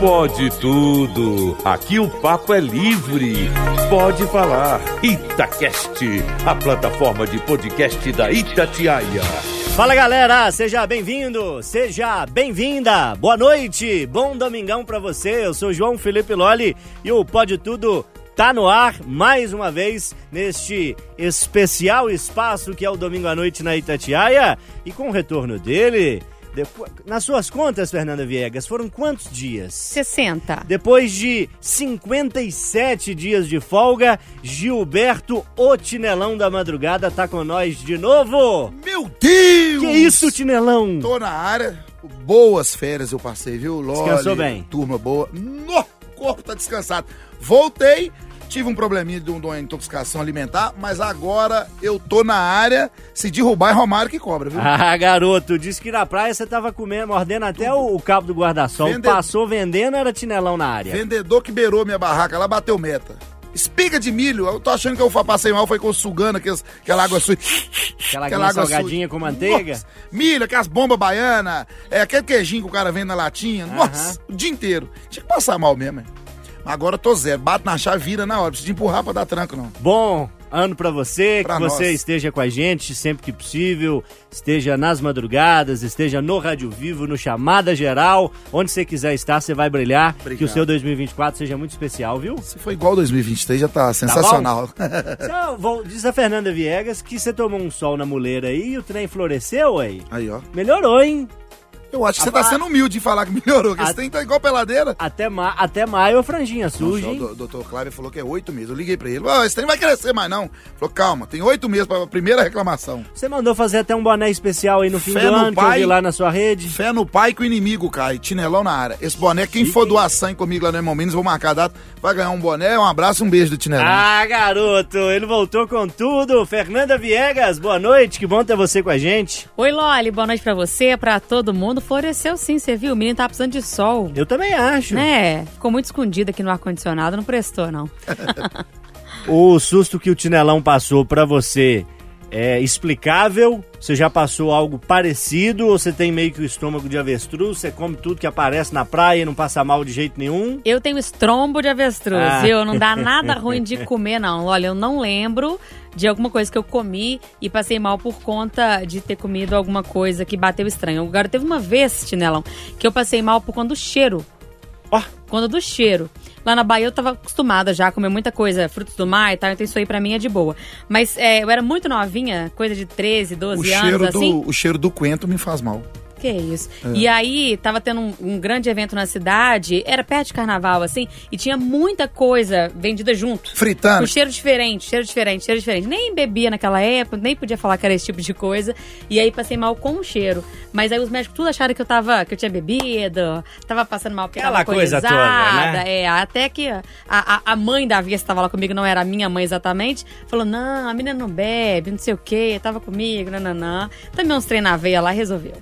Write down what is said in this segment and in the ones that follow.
Pode tudo. Aqui o papo é livre. Pode falar. Itacast, a plataforma de podcast da Itatiaia. Fala galera, seja bem-vindo, seja bem-vinda. Boa noite, bom domingão pra você. Eu sou João Felipe Loli e o Pode Tudo tá no ar mais uma vez neste especial espaço que é o domingo à noite na Itatiaia e com o retorno dele, depois, nas suas contas, Fernanda Viegas, foram quantos dias? 60. Depois de 57 dias de folga, Gilberto, o Tinelão da Madrugada, tá com nós de novo. Meu Deus! Que isso, Tinelão? Tô na área. Boas férias eu passei, viu? Loli, Descansou bem. Turma boa. No, o corpo tá descansado. Voltei, tive um probleminha de, um- de uma intoxicação alimentar, mas agora eu tô na área. Se derrubar é Romário que cobra, viu? Ah, garoto, disse que na praia você tava comendo, mordendo até o, o cabo do guarda-sol. Vende- Passou vendendo, era Tinelão na área. Vendedor que beirou minha barraca lá bateu meta. Espiga de milho, eu tô achando que eu passei mal, foi com sugando aquelas, aquela água suja. Aquela aguinha salgadinha com manteiga. Nossa, milho, aquelas bombas baianas, é, aquele queijinho que o cara vende na latinha. Nossa, o dia inteiro. Tinha que passar mal mesmo, hein? Agora eu tô zero. Bato na chave, vira na hora. Não precisa de empurrar pra dar tranco, não. Bom ano pra você, Pra que você nós. esteja com a gente sempre que possível, esteja nas madrugadas, esteja no Rádio Vivo, no Chamada Geral, onde você quiser estar, você vai brilhar. Que o Obrigado. seu 2024 seja muito especial, viu? Se for igual 2023, já tá sensacional. Então, vou- diz a Fernanda Viegas que você tomou um sol na muleira aí e o trem floresceu aí. Aí, ó. Melhorou, hein? Eu acho que você tá sendo humilde em falar que melhorou, que A- esse trem tá igual peladeira. Até, ma até maio a franjinha surge, Nossa, o doutor Cláudio falou que é oito meses. Eu liguei pra ele. Ó, esse trem vai crescer mais não. Falou, calma, tem oito meses pra primeira reclamação. Você mandou fazer até um boné especial aí no fim Fé do no ano, que eu pai. vi lá na sua rede. Fé no pai que o inimigo cai. Tinelão na área. Esse boné, quem for doar sangue comigo lá no Irmão Minas, vou marcar a data, vai ganhar um boné, um abraço e um beijo do Tinelão. Ah, garoto, ele voltou com tudo. Fernanda Viegas, boa noite, que bom ter você com a gente. Oi, Loli, boa noite pra você, pra todo mundo. Floresceu sim, você viu? O menino tá precisando de sol. Eu também acho. Né? Ficou muito escondido aqui no ar-condicionado, não prestou, não. O susto que o Tinelão passou pra você é explicável? Você já passou algo parecido ou você tem meio que o estômago de avestruz? Você come tudo que aparece na praia e não passa mal de jeito nenhum? Eu tenho estrombo de avestruz, Ah. viu? Não dá nada ruim de comer, não. Olha, eu não lembro de alguma coisa que eu comi e passei mal por conta de ter comido alguma coisa que bateu estranho. Agora, teve uma vez, Tinelão, que eu passei mal por conta do cheiro. Ó. Conta do cheiro. Lá na Bahia eu tava acostumada já a comer muita coisa, frutos do mar e tal, então isso aí pra mim é de boa. Mas é, eu era muito novinha, coisa de 13, 12 o, anos, cheiro assim. do, o cheiro do coentro me faz mal. Que isso. E aí, tava tendo um, um grande evento na cidade, era perto de carnaval, assim, e tinha muita coisa vendida junto. Fritando. Com cheiro diferente, cheiro diferente, cheiro diferente. Nem bebia naquela época, nem podia falar que era esse tipo de coisa. E aí passei mal com o cheiro. Mas aí os médicos tudo acharam que eu tava, que eu tinha bebido, tava passando mal porque Aquela coisa toda, né? É, até que a, a, a mãe da Via estava lá comigo, não era a minha mãe exatamente, falou: não, a menina não bebe, não sei o quê, tava comigo, nananã. Também uns treinos na veia lá, resolveu.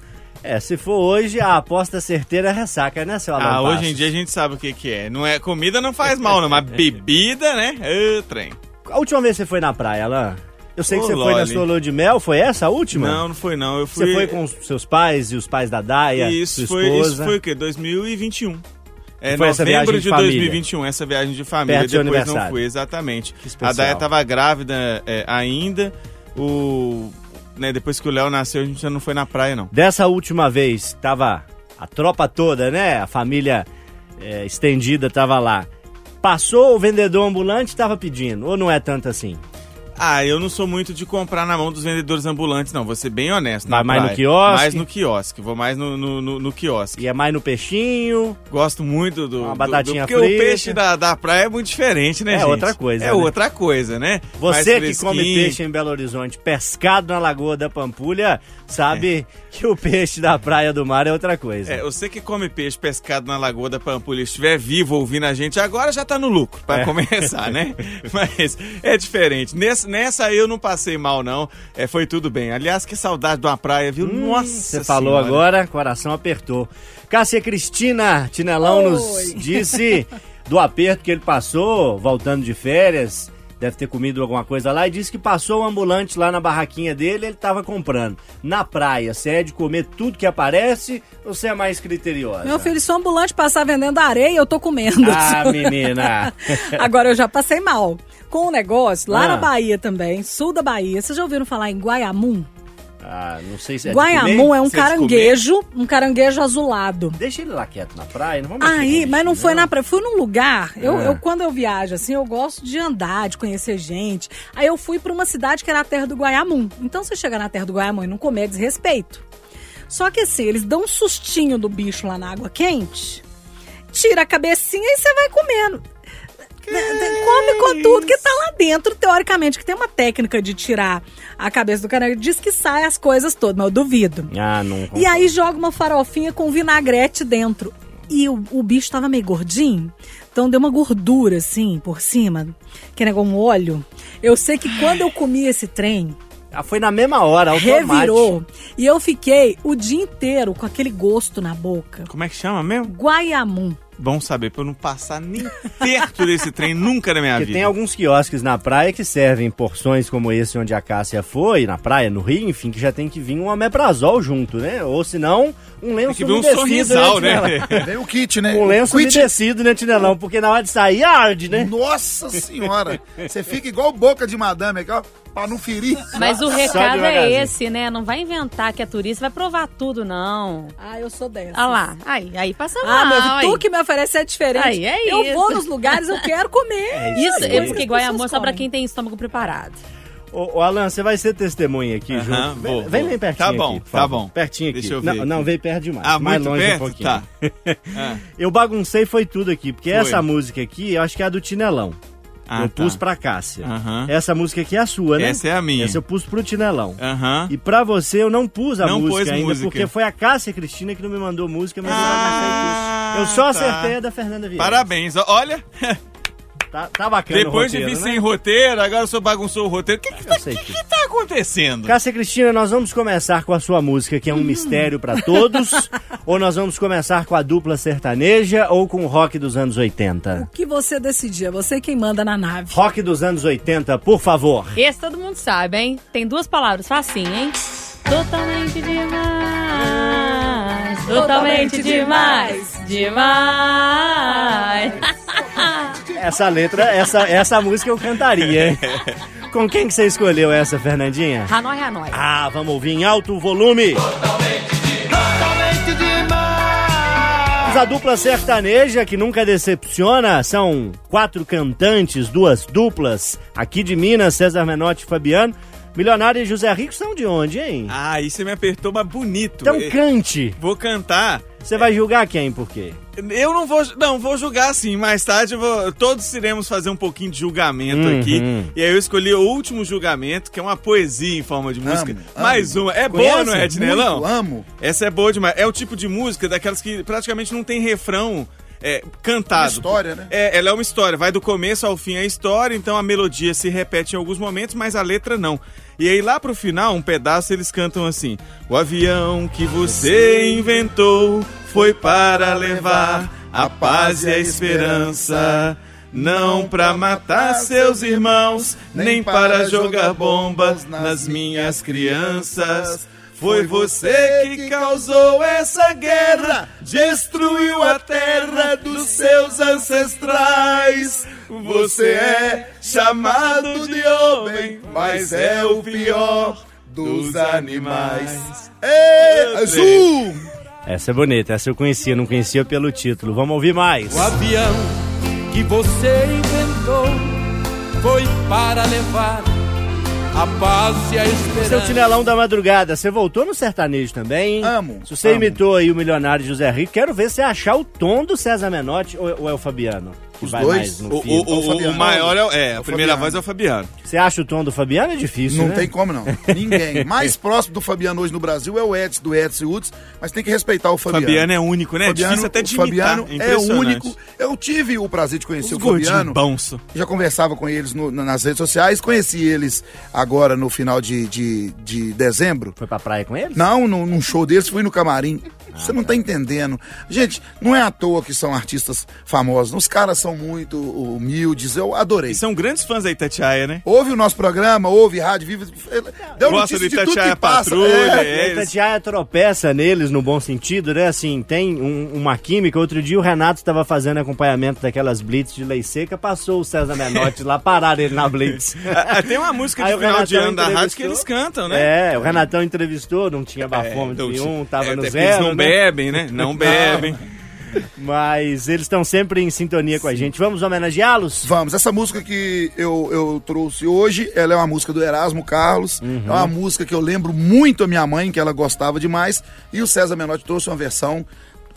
É, se for hoje, a aposta certeira é ressaca, né, seu Alan Ah, hoje em dia a gente sabe o que, que é. Não é comida não faz mal, não, mas bebida, né? Ô, trem. A última vez que você foi na praia, Alan? Eu sei que Ô, você foi na Loli. sua lua de mel, foi essa a última? Não, não foi não. Eu fui. Você foi com os seus pais e os pais da Daia, Isso sua foi, esposa? isso foi o quê? 2021. É Foi essa novembro viagem de de família. 2021, essa viagem de família. Perto do seu Depois aniversário. não fui, exatamente. especial. A Daya tava grávida é, ainda. O. Né, depois que o Léo nasceu, a gente já não foi na praia, não. Dessa última vez, tava a tropa toda, né? A família é, estendida tava lá. Passou o vendedor ambulante tava pedindo, ou não é tanto assim? Ah, eu não sou muito de comprar na mão dos vendedores ambulantes, não. Vou ser bem honesto. Vai mais no quiosque? Mais no quiosque. Vou mais no, no, no, no quiosque. E é mais no peixinho, Gosto muito do. Uma do- batatinha do, Porque frita. o peixe da, da praia é muito diferente, né, É gente? outra coisa, É né? outra coisa, né? Você que come peixe em Belo Horizonte, pescado na Lagoa da Pampulha, sabe que o peixe da praia do mar é outra coisa. É, você que come peixe pescado na Lagoa da Pampulha e estiver vivo ouvindo a gente agora, já tá no lucro, pra É. começar, né? Mas é diferente. Nessa, nessa eu não passei mal, não. É, foi tudo bem. Aliás, que saudade de uma praia, viu? Hum, Nossa Você falou Senhora. agora, coração apertou. Cássia Cristina Tinelão nos disse do aperto que ele passou voltando de férias deve ter comido alguma coisa lá e disse que passou um ambulante lá na barraquinha dele ele tava comprando. Na praia, você é de comer tudo que aparece ou você é mais criteriosa? Meu filho, se o ambulante passar vendendo areia, eu tô comendo. Ah, menina! Agora eu já passei mal. Com o um negócio, lá Ah. na Bahia também, sul da Bahia. Vocês já ouviram falar em Guaiamum? Ah, não sei se é Guaiamum é um é caranguejo, um caranguejo azulado. Deixa ele lá quieto na praia, não vamos Aí, mas não foi na praia, fui num lugar. Eu, Ah. eu, quando eu viajo, assim, eu gosto de andar, de conhecer gente. Aí eu fui pra uma cidade que era a terra do Guaiamum. Então, você chega na terra do Guaiamum e não comer, é desrespeito. Só que assim, eles dão um sustinho do bicho lá na água quente, tira a cabecinha e você vai comendo. Come com tudo que tá lá dentro, teoricamente, que tem uma técnica de tirar a cabeça do caranguejo, diz que sai as coisas todas, mas eu duvido. Ah, não. E aí joga uma farofinha com vinagrete dentro. E o, o bicho tava meio gordinho, então deu uma gordura assim por cima, que negócio um óleo. Eu sei que quando eu comi esse trem, Ah, foi na mesma hora, automático. revirou. E eu fiquei o dia inteiro com aquele gosto na boca. Como é que chama mesmo? Guaiamum. Bom saber, pra eu não passar nem perto desse trem nunca na minha Porque vida. tem alguns quiosques na praia que servem porções como esse onde a Cássia foi, na praia, no Rio, enfim, que já tem que vir um omeprazol junto, né? Ou senão, um lenço Tem que vir um sorrisal, né? Vem o kit, né? Um lenço o kit. umedecido, né, Tinelão? Porque na hora de sair, arde, né? Nossa senhora! Você fica igual boca de madame aqui, ó, pra não ferir. Mas o recado é esse, né? Não vai inventar que é turista, vai provar tudo, não. Ah, eu sou dessa. Olha lá. Aí, aí passa Ah, meu mal. tu aí. que me oferece é diferente. Aí, é eu isso. vou nos lugares, eu quero comer. Isso, As é porque Guaiamum é só pra quem tem estômago preparado. Ô, ô, Alan, você vai ser testemunha aqui Aham, junto. vou, vem, vem pertinho Tá bom, aqui, tá bom. Pertinho aqui. Deixa eu ver não, não, vem perto demais. Ah, mais muito longe perto? um pouquinho. Tá. Ah, Eu baguncei foi tudo aqui, porque Foi. essa música aqui, eu acho que é a do Tinelão. Ah, eu tá. pus pra Cássia. Essa música aqui é a sua, né? Essa é a minha. Essa eu pus pro Tinelão. E pra você eu não pus a Não música ainda, música. porque foi a Cássia Cristina que não me mandou música, mas Ah, eu não aceito isso. Eu só tá. acertei a da Fernanda Vieira. Parabéns. Olha, Tá, tá bacana depois o de vir roteiro, né? sem roteiro, agora o senhor bagunçou o roteiro. O que que tá, que... que tá acontecendo? Cássia Cristina, nós vamos começar com a sua música, que é um mistério pra todos, ou nós vamos começar com a dupla sertaneja ou com o rock dos anos 80? O que você decidir, é você quem manda na nave. Rock dos anos 80, por favor. Esse todo mundo sabe, hein? Tem duas palavras, facinho, hein? Totalmente demais. Totalmente demais. Demais. Essa letra, essa, essa música eu cantaria, hein? Com quem que você escolheu essa, Fernandinha? Hanoi, Hanoi. Ah, vamos ouvir em alto volume. Mas A dupla sertaneja que nunca decepciona são quatro cantantes, duas duplas aqui de Minas, César Menotti e Fabiano. Milionário e José Rico são de onde, hein? Ah, aí você me apertou, mas bonito. Então cante. Vou cantar. Você vai julgar quem, por quê? Eu não vou. Não, vou julgar sim. Mais tarde vou, todos iremos fazer um pouquinho de julgamento Uhum. aqui. E aí eu escolhi o último julgamento, que é uma poesia em forma de música. Amo, Mais amo. uma. É boa, não é? Muito, amo. Essa é boa demais. É o tipo de música daquelas que praticamente não tem refrão é, cantado. Uma história, né? É, ela é uma história, vai do começo ao fim a história, então a melodia se repete em alguns momentos, mas a letra não. E aí lá pro final, um pedaço eles cantam assim: O avião que você inventou foi para levar a paz e a esperança. Não pra matar seus irmãos, nem para jogar bombas nas minhas crianças. Foi você que causou essa guerra, destruiu a terra dos seus ancestrais. Você é chamado de homem, mas é o pior dos animais. Ei, azul! Essa é bonita, essa eu conhecia, não conhecia pelo título. Vamos ouvir mais. O avião que você inventou foi para levar a paz e a Seu esperança. Tinelão da Madrugada, você voltou no sertanejo também? hein? Amo, Se você amo. imitou aí o milionário José Rico, quero ver você achar o tom do César Menotti ou, ou é o Fabiano? Os vai dois? mais no O, fim? o- o- o maior é, o- é, É a o primeira Fabiano. voz é o Fabiano. Você acha o tom do Fabiano? É difícil, Não né? tem como não. Ninguém. Mais próximo do Fabiano hoje no Brasil é o Edson, do Edson e Uds, mas tem que respeitar o Fabiano. Fabiano é único, né? É Fabiano, difícil até de o Fabiano imitar. é impressionante. único. Eu tive o prazer de conhecer Os o Fabiano. bonso. Já conversava com eles no- na- nas redes sociais, conheci eles agora no final de, de, de dezembro. Foi pra praia com eles? Não, num, num show deles, fui no camarim. Você não tá entendendo. Gente, não é à toa que são artistas famosos. Os caras são muito humildes. Eu adorei. E são grandes fãs da Itatiaia, né? Ouve o nosso programa, ouve Rádio Viva. Deu Gosta do Itatiaia. Patrulha, É. é. A Itatiaia tropeça neles no bom sentido, né? Assim, tem um- uma química. Outro dia o Renato estava fazendo acompanhamento daquelas blitz de lei seca, passou o César Menotti lá, pararam ele na blitz. Ah, Tem uma música de Aí o final de ano da rádio que eles cantam, né? É, o Renatão entrevistou, não tinha bafômetro É, nenhum, tava é, no porque zero. Eles não né? bebem, né? Não bebem. Mas eles estão sempre em sintonia com a gente. Vamos homenageá-los? Vamos, essa música que eu, eu trouxe hoje, ela é uma música do Erasmo Carlos. É uma música que eu lembro muito a minha mãe, que ela gostava demais. E o César Menotti trouxe uma versão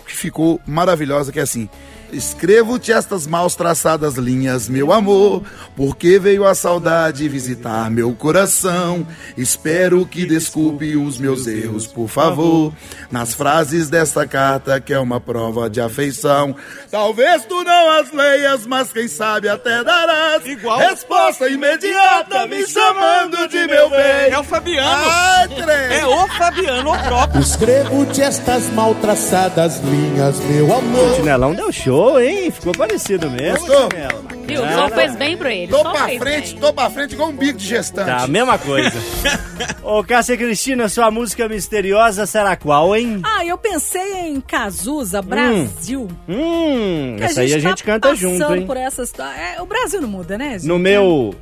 que ficou maravilhosa, que é assim. Escrevo-te estas mal traçadas linhas, meu amor, porque veio a saudade visitar meu coração. Espero que desculpe os meus erros, por favor. Nas frases desta carta, que é uma prova de afeição. Talvez tu não as leias, mas quem sabe até darás. Igual- Resposta imediata, me chamando de meu bem. É o Fabiano. Ai. É o Fabiano, o próprio. Escrevo-te estas mal traçadas linhas, meu O amor. Chinelão deu show, hein? Ficou parecido mesmo. Gostou? Viu? João fez bem pra ele. Tô Só pra frente, bem. tô pra frente igual um bico de gestante. Tá, a mesma coisa. Ô, Cássia Cristina, sua música misteriosa será qual, hein? Ah, eu pensei em Cazuza, Brasil. Hum, Que essa aí a tá gente canta junto, passando hein? por essa história. É, o Brasil não muda, né, gente? No meu.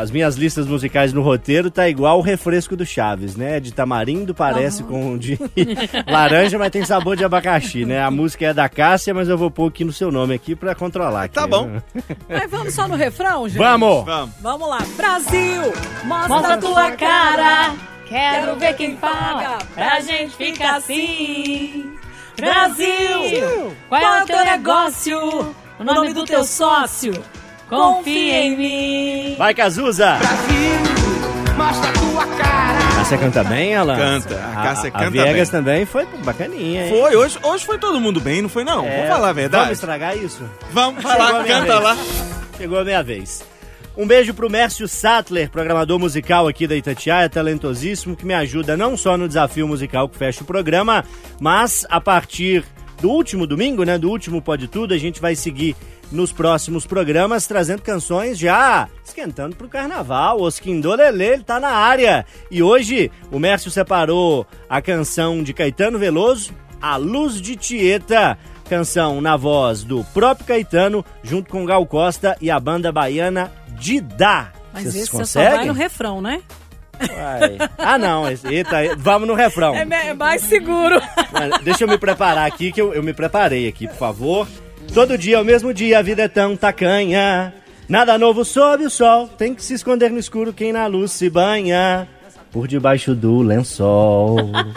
As minhas listas musicais no roteiro tá igual o refresco do Chaves, né? De tamarindo parece com o de laranja, mas tem sabor de abacaxi, né? A música é da Cássia, mas eu vou pôr aqui no seu nome aqui pra controlar. aqui, Tá bom. né? Mas vamos só no refrão, gente? Vamos! Vamos. Vamos lá. Brasil, mostra, Mostra a tua cara. Quero ver quem paga pra gente ficar assim. Brasil, qual é o teu negócio? O nome do teu sócio? Confia em mim. Vai, Cazuza! Cássia canta bem, ela? Canta, a Cássia a canta Viegas bem. também foi bacaninha, hein? Foi, hoje, hoje foi todo mundo bem, não foi não? É, Vamos falar a verdade? Vamos estragar isso? Vamos a falar, canta vez. lá. Chegou a minha vez. Um beijo pro Mércio Sattler, programador musical aqui da Itatiaia, talentosíssimo, que me ajuda não só no desafio musical que fecha o programa, mas a partir do último domingo, né, do último Pode Tudo, a gente vai seguir nos próximos programas trazendo canções já esquentando pro carnaval. Osquindo Lele, ele tá na área. E hoje o Mércio separou a canção de Caetano Veloso, A Luz de Tieta, canção na voz do próprio Caetano, junto com Gal Costa e a banda baiana Didá. Mas Vocês esse você só vai no refrão, né? Vai. Ah, não. Eita, vamos no refrão. É é mais seguro. Mas Deixa eu me preparar aqui, que eu, eu me preparei aqui, por favor. Todo dia é o mesmo dia, a vida é tão tacanha. Nada novo sob o sol, tem que se esconder no escuro quem na luz se banha. Por debaixo do lençol.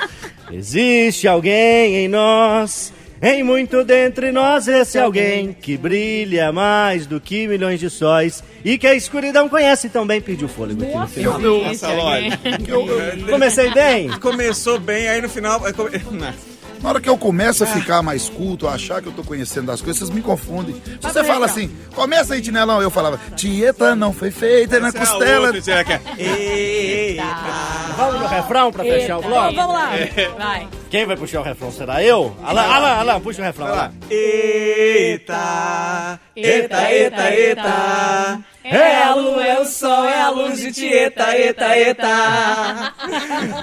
Existe alguém em nós, em muito dentre nós, esse alguém que brilha mais do que milhões de sóis e que a escuridão conhece tão bem. Perdi o fôlego aqui no final. Nossa. Comecei bem? Começou bem, aí no final... é. Na hora que eu começo a ficar mais culto, a achar que eu tô conhecendo das coisas, vocês me confundem. Se você fala assim, começa aí, Tinelão, eu falava, Tieta não foi feita na é costela. é? Eita. Vamos no refrão pra fechar o Então, bloco? vamos lá. É. Vai. Quem vai puxar o refrão? Será eu? Alan, Alan, Alan, puxa o refrão. Vai lá. Eita, eita, eita, eita. É a lua, é o sol, é a luz de Tieta, eta, eta.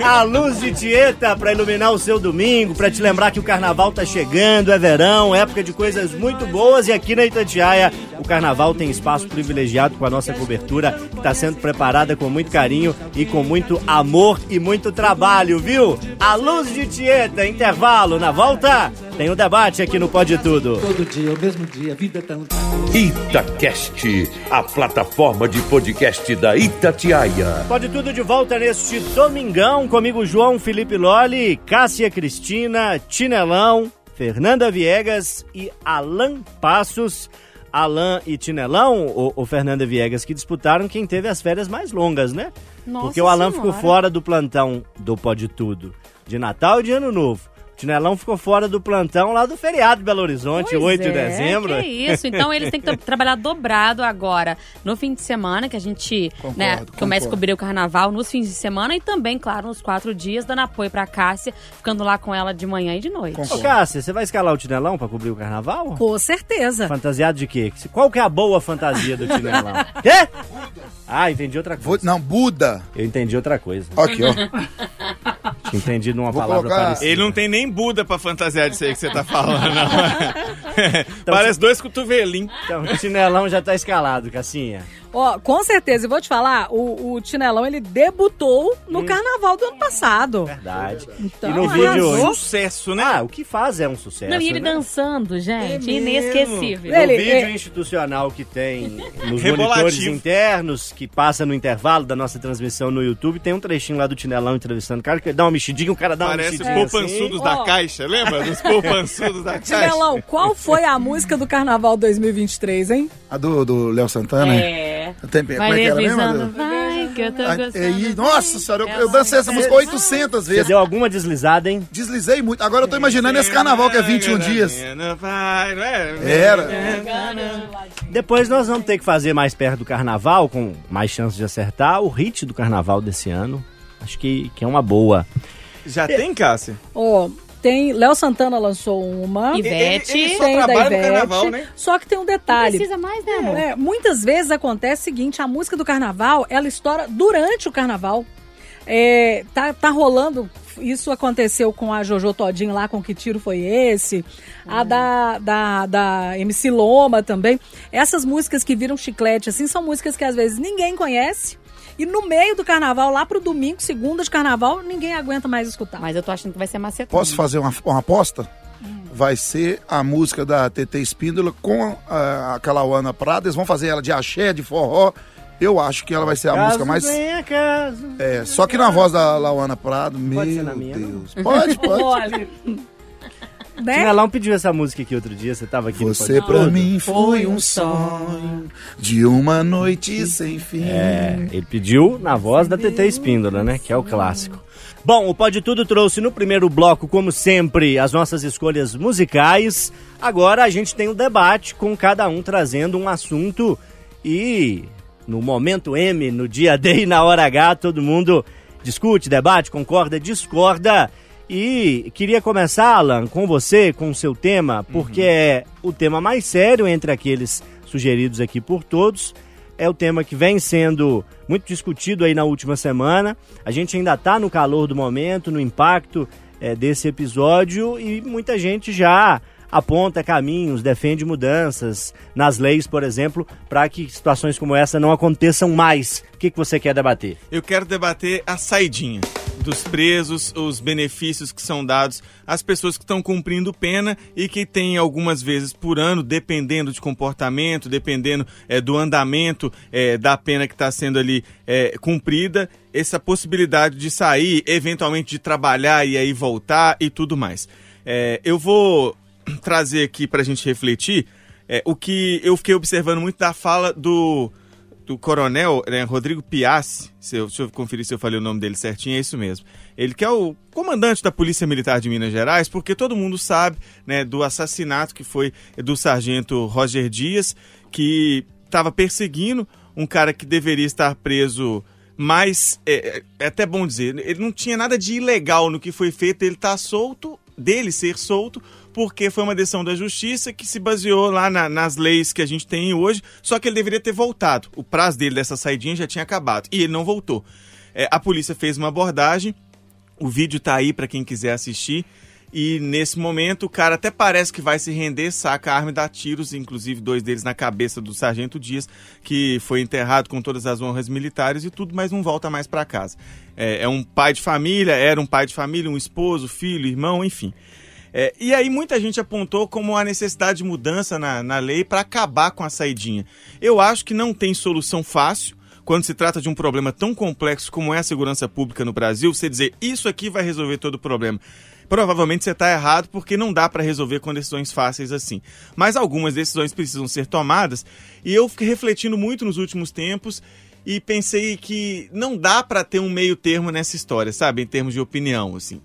A luz de Tieta pra iluminar o seu domingo, pra te lembrar que o carnaval tá chegando, é verão, época de coisas muito boas e aqui na Itatiaia o carnaval tem espaço privilegiado com a nossa cobertura que tá sendo preparada com muito carinho e com muito amor e muito trabalho, viu? A luz de Tieta, intervalo, na volta tem o debate aqui no Pode Tudo. Todo dia, o mesmo dia, a vida é tão. Itacast, a plataforma de podcast da Itatiaia. Pode tudo de volta neste domingão, comigo João Felipe Loli, Cássia Cristina, Tinelão, Fernanda Viegas e Alan Passos. Alan e Tinelão, ou, ou Fernanda Viegas, que disputaram quem teve as férias mais longas, né? Nossa Porque o Alan Senhora. ficou fora do plantão do Pode Tudo, de Natal e de Ano Novo. Tinelão ficou fora do plantão lá do feriado de Belo Horizonte, Pois 8 de é, dezembro. Que isso. Então eles têm que tra- trabalhar dobrado agora no fim de semana, que a gente Concordo, né, concordo. começa a cobrir o carnaval nos fins de semana e também, claro, nos quatro dias, dando apoio pra Cássia, ficando lá com ela de manhã e de noite. Ô, Cássia, você vai escalar o Tinelão pra cobrir o carnaval? Com certeza. Fantasiado de quê? Qual que é a boa fantasia do Tinelão? Quê? Ah, entendi outra Vou- coisa. não, Buda. Eu entendi outra coisa. Aqui, ó. Tinha entendido uma Vou palavra colocar- parecida. Ele não tem nem Buda pra fantasiar disso aí que você tá falando, não. Parece dois cotovelinhos. Então, o Tinelão já tá escalado, Cassinha. Ó, com certeza, e vou te falar, o, o Tinelão, ele debutou no carnaval do ano passado. Verdade. Então, e no vídeo... Sucesso, né? Ah, o que faz é um sucesso, Não, e ele né? dançando, gente, É inesquecível. Ele- no vídeo é- institucional que tem nos monitores internos, que passa no intervalo da nossa transmissão no YouTube, tem um trechinho lá do Tinelão entrevistando o cara, que ele dá uma mexidinha, o cara dá Parece uma os mexidinha poupançudos Ó. da Caixa, lembra? Dos poupançudos da Caixa. Tinelão, qual foi a música do carnaval 2023, hein? A do, do Léo Santana? É. Tem, como é que era mesmo? vai, que eu tô gostando. é, nossa senhora, eu, eu Essa dancei essa música 800 Você vezes. deu alguma deslizada, hein? Deslizei muito. Agora eu tô imaginando esse carnaval que é 21 dias. Não vai, não é? Era. Depois nós vamos ter que fazer mais perto do carnaval, com mais chances de acertar, o hit do carnaval desse ano. Acho que, que é uma boa. Já tem, Cássia? Ó, tem. Léo Santana lançou uma. Ivete. Ele- ele só Tem da Ivete. carnaval, né? Só que tem um Não detalhe. precisa mais, né, amor? É, muitas vezes acontece o seguinte, a música do carnaval, ela estoura durante o carnaval. É, tá, tá rolando, isso aconteceu com a Jojo Todinho lá, com Que Tiro Foi Esse, a da, da, da MC Loma também. Essas músicas que viram chiclete, assim, são músicas que às vezes ninguém conhece. E no meio do carnaval, lá pro domingo, segunda de carnaval, ninguém aguenta mais escutar. Mas eu tô achando que vai ser macetão. Posso fazer uma, uma aposta? Vai ser a música da TT Espíndola com a, a Calauana Prada. Eles vão fazer ela de axé, de forró. Eu acho que ela vai ser a música mais. venha, caso. É, só que na voz da Lauana Prado, Pode ser meu na minha, não? Deus. Pode, pode. Né? Tinelão pediu essa música aqui outro dia, você tava aqui no Você pra mim foi um sonho de uma noite sem fim. É, ele pediu na voz da TT Espíndola, né? Que é o clássico. Bom, o Pode Tudo trouxe no primeiro bloco, como sempre, as nossas escolhas musicais. Agora a gente tem o debate com cada um trazendo um assunto e no momento M, no dia D e na hora H, todo mundo discute, debate, concorda, discorda. E queria começar, Alan, com você, com o seu tema, porque é o tema mais sério entre aqueles sugeridos aqui por todos é o tema que vem sendo muito discutido aí na última semana. A gente ainda está no calor do momento, no impacto eh, desse episódio e muita gente já aponta caminhos, defende mudanças nas leis, por exemplo, para que situações como essa não aconteçam mais. O que, que você quer debater? Eu quero debater a saidinha dos presos, os benefícios que são dados às pessoas que estão cumprindo pena e que têm algumas vezes por ano, dependendo de comportamento, dependendo é, do andamento é, da pena que está sendo ali é, cumprida, essa possibilidade de sair, eventualmente de trabalhar e aí voltar e tudo mais. É, eu vou trazer aqui para a gente refletir é, o que eu fiquei observando muito da fala do do coronel né, Rodrigo Piassi, se eu, deixa eu conferir se eu falei o nome dele certinho, é isso mesmo. Ele que é o comandante da Polícia Militar de Minas Gerais, porque todo mundo sabe né, do assassinato que foi do sargento Roger Dias, que estava perseguindo um cara que deveria estar preso mas é, é até bom dizer, ele não tinha nada de ilegal no que foi feito, ele tá solto, dele ser solto, porque foi uma decisão da justiça que se baseou lá na- nas leis que a gente tem hoje, só que ele deveria ter voltado. O prazo dele dessa saidinha já tinha acabado e ele não voltou. É, a polícia fez uma abordagem, o vídeo tá aí para quem quiser assistir. E nesse momento o cara até parece que vai se render, saca a arma e dá tiros, inclusive dois deles na cabeça do sargento Dias, que foi enterrado com todas as honras militares e tudo, mas não volta mais para casa. É, é um pai de família, era um pai de família, um esposo, filho, irmão, enfim. É, e aí muita gente apontou como a necessidade de mudança na, na lei para acabar com a saidinha. Eu acho que não tem solução fácil quando se trata de um problema tão complexo como é a segurança pública no Brasil, você dizer isso aqui vai resolver todo o problema. Provavelmente você está errado porque não dá para resolver com decisões fáceis assim. Mas algumas decisões precisam ser tomadas e eu fiquei refletindo muito nos últimos tempos e pensei que não dá para ter um meio termo nessa história, sabe, em termos de opinião, assim.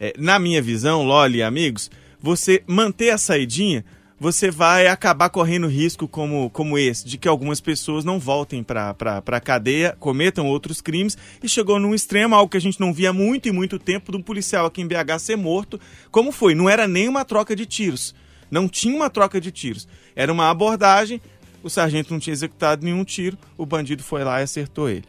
É, na minha visão, Loli e amigos, você manter a saidinha, você vai acabar correndo risco como, como esse, de que algumas pessoas não voltem para a cadeia, cometam outros crimes, e chegou num extremo, algo que a gente não via muito e muito tempo, de um policial aqui em BH ser morto. Como foi? Não era nem uma troca de tiros. Não tinha uma troca de tiros. Era uma abordagem, o sargento não tinha executado nenhum tiro, o bandido foi lá e acertou ele.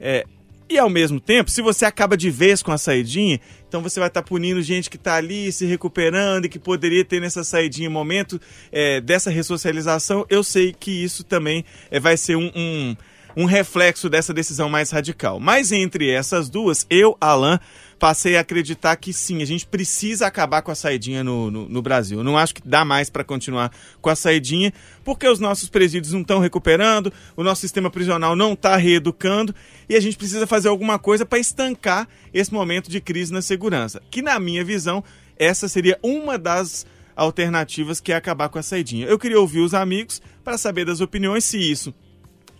É, e ao mesmo tempo, se você acaba de vez com a saidinha, então você vai estar tá punindo gente que está ali se recuperando e que poderia ter nessa saidinha momento é, dessa ressocialização. Eu sei que isso também é, vai ser um, um, um reflexo dessa decisão mais radical. Mas entre essas duas, eu, Alan, passei a acreditar que sim, a gente precisa acabar com a saidinha no, no, no Brasil. Não acho que dá mais para continuar com a saidinha, porque os nossos presídios não estão recuperando, o nosso sistema prisional não está reeducando e a gente precisa fazer alguma coisa para estancar esse momento de crise na segurança. Que, na minha visão, essa seria uma das alternativas que é acabar com a saidinha. Eu queria ouvir os amigos para saber das opiniões se isso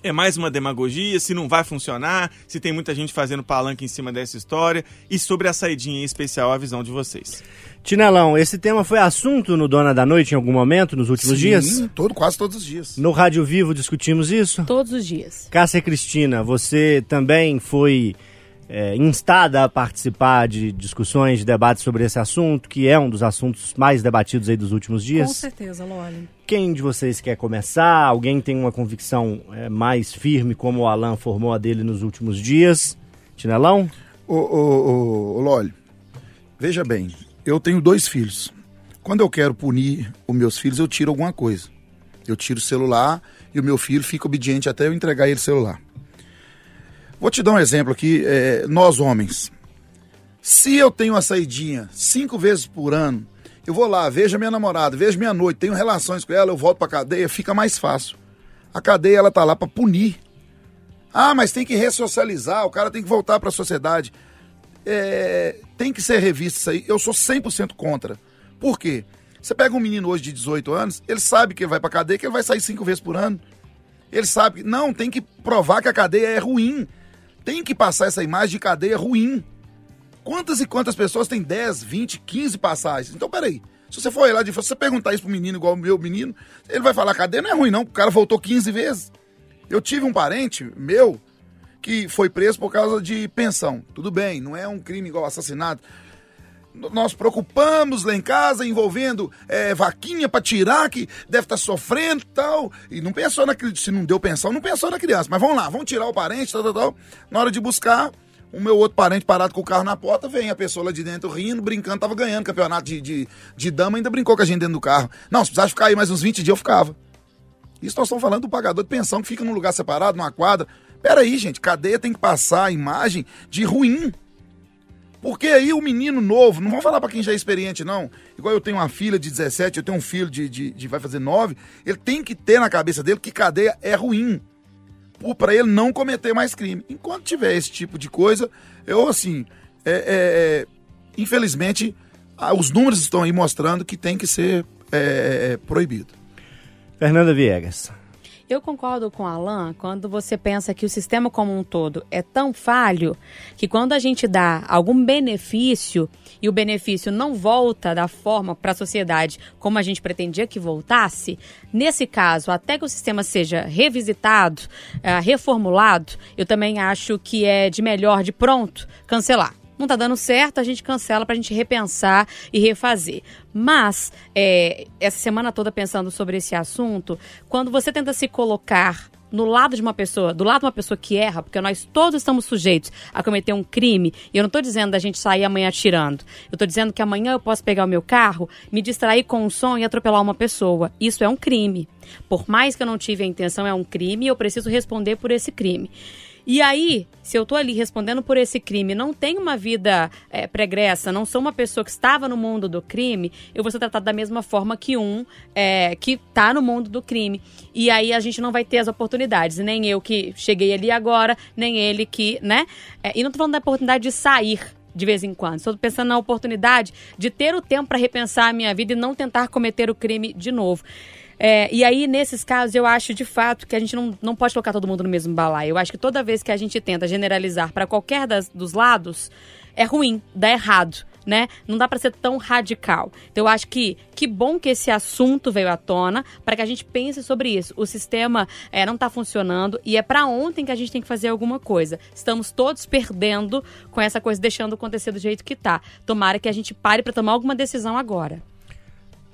é mais uma demagogia, se não vai funcionar, se tem muita gente fazendo palanque em cima dessa história e sobre a saidinha em especial a visão de vocês. Tinelão, esse tema foi assunto no Dona da Noite em algum momento nos últimos Sim, dias? Todo, quase todos os dias. No Rádio Vivo discutimos isso? Todos os dias. Cássia Cristina, você também foi é, instada a participar de discussões, de debates sobre esse assunto, que é um dos assuntos mais debatidos aí dos últimos dias? Com certeza, Loli. Quem de vocês quer começar? Alguém tem uma convicção é, mais firme, como o Alan formou a dele nos últimos dias? Tinelão? Ô, ô, ô, ô Loli, veja bem, eu tenho dois filhos. Quando eu quero punir os meus filhos, eu tiro alguma coisa. Eu tiro o celular e o meu filho fica obediente até eu entregar ele o celular. Vou te dar um exemplo aqui, é, nós homens. Se eu tenho uma saidinha cinco vezes por ano eu vou lá, vejo minha namorada, vejo minha noite, tenho relações com ela, eu volto pra cadeia, fica mais fácil. A cadeia, ela tá lá para punir. Ah, mas tem que ressocializar, o cara tem que voltar para a sociedade. É, tem que ser revisto isso aí. Eu sou 100% contra. Por quê? Você pega um menino hoje de 18 anos, ele sabe que ele vai pra cadeia, que ele vai sair cinco vezes por ano. Ele sabe que, não, tem que provar que a cadeia é ruim. Tem que passar essa imagem de cadeia ruim. Quantas e quantas pessoas têm 10, 20, 15 passagens? Então, peraí. Se você for lá de se você perguntar isso pro menino igual o meu menino, ele vai falar, cadê? Não é ruim, não. O cara voltou 15 vezes. Eu tive um parente meu que foi preso por causa de pensão. Tudo bem, não é um crime igual assassinato. Nós preocupamos lá em casa, envolvendo é, vaquinha para tirar, que deve estar tá sofrendo e tal. E não pensou na se não deu pensão, não pensou na criança. Mas vamos lá, vamos tirar o parente, tal, tal, tal. Na hora de buscar, o meu outro parente parado com o carro na porta, vem a pessoa lá de dentro rindo, brincando, tava ganhando campeonato de, de, de dama, ainda brincou com a gente dentro do carro. Não, se precisasse ficar aí mais uns 20 dias, eu ficava. Isso nós estamos falando do pagador de pensão que fica num lugar separado, numa quadra. Pera aí, gente, cadeia tem que passar a imagem de ruim. Porque aí o menino novo, não vamos falar para quem já é experiente, não. Igual eu tenho uma filha de 17, eu tenho um filho de, de, de vai fazer 9, ele tem que ter na cabeça dele que cadeia é ruim para ele não cometer mais crime. Enquanto tiver esse tipo de coisa, eu assim, é, é, é infelizmente, os números estão aí mostrando que tem que ser é, é, proibido. Fernanda Viegas. Eu concordo com Alan quando você pensa que o sistema como um todo é tão falho que quando a gente dá algum benefício e o benefício não volta da forma para a sociedade como a gente pretendia que voltasse, nesse caso, até que o sistema seja revisitado, uh, reformulado, eu também acho que é de melhor, de pronto, cancelar não está dando certo, a gente cancela para a gente repensar e refazer. Mas, é, essa semana toda pensando sobre esse assunto, quando você tenta se colocar no lado de uma pessoa, do lado de uma pessoa que erra, porque nós todos estamos sujeitos a cometer um crime, e eu não estou dizendo da gente sair amanhã atirando. Eu estou dizendo que amanhã eu posso pegar o meu carro, me distrair com um som e atropelar uma pessoa. Isso é um crime. Por mais que eu não tive a intenção, é um crime e eu preciso responder por esse crime. E aí, se eu tô ali respondendo por esse crime, não tenho uma vida é, pregressa, não sou uma pessoa que estava no mundo do crime, eu vou ser tratado da mesma forma que um é, que tá no mundo do crime. E aí a gente não vai ter as oportunidades, nem eu que cheguei ali agora, nem ele que, né? É, e não tô falando da oportunidade de sair de vez em quando. Estou pensando na oportunidade de ter o tempo para repensar a minha vida e não tentar cometer o crime de novo. É, e aí, nesses casos, eu acho de fato que a gente não, não pode colocar todo mundo no mesmo balaio. Eu acho que toda vez que a gente tenta generalizar para qualquer das, dos lados, é ruim, dá errado. né? Não dá para ser tão radical. Então eu acho que que bom que esse assunto veio à tona para que a gente pense sobre isso. O sistema é, não está funcionando e é para ontem que a gente tem que fazer alguma coisa. Estamos todos perdendo com essa coisa, deixando acontecer do jeito que tá. Tomara que a gente pare para tomar alguma decisão agora.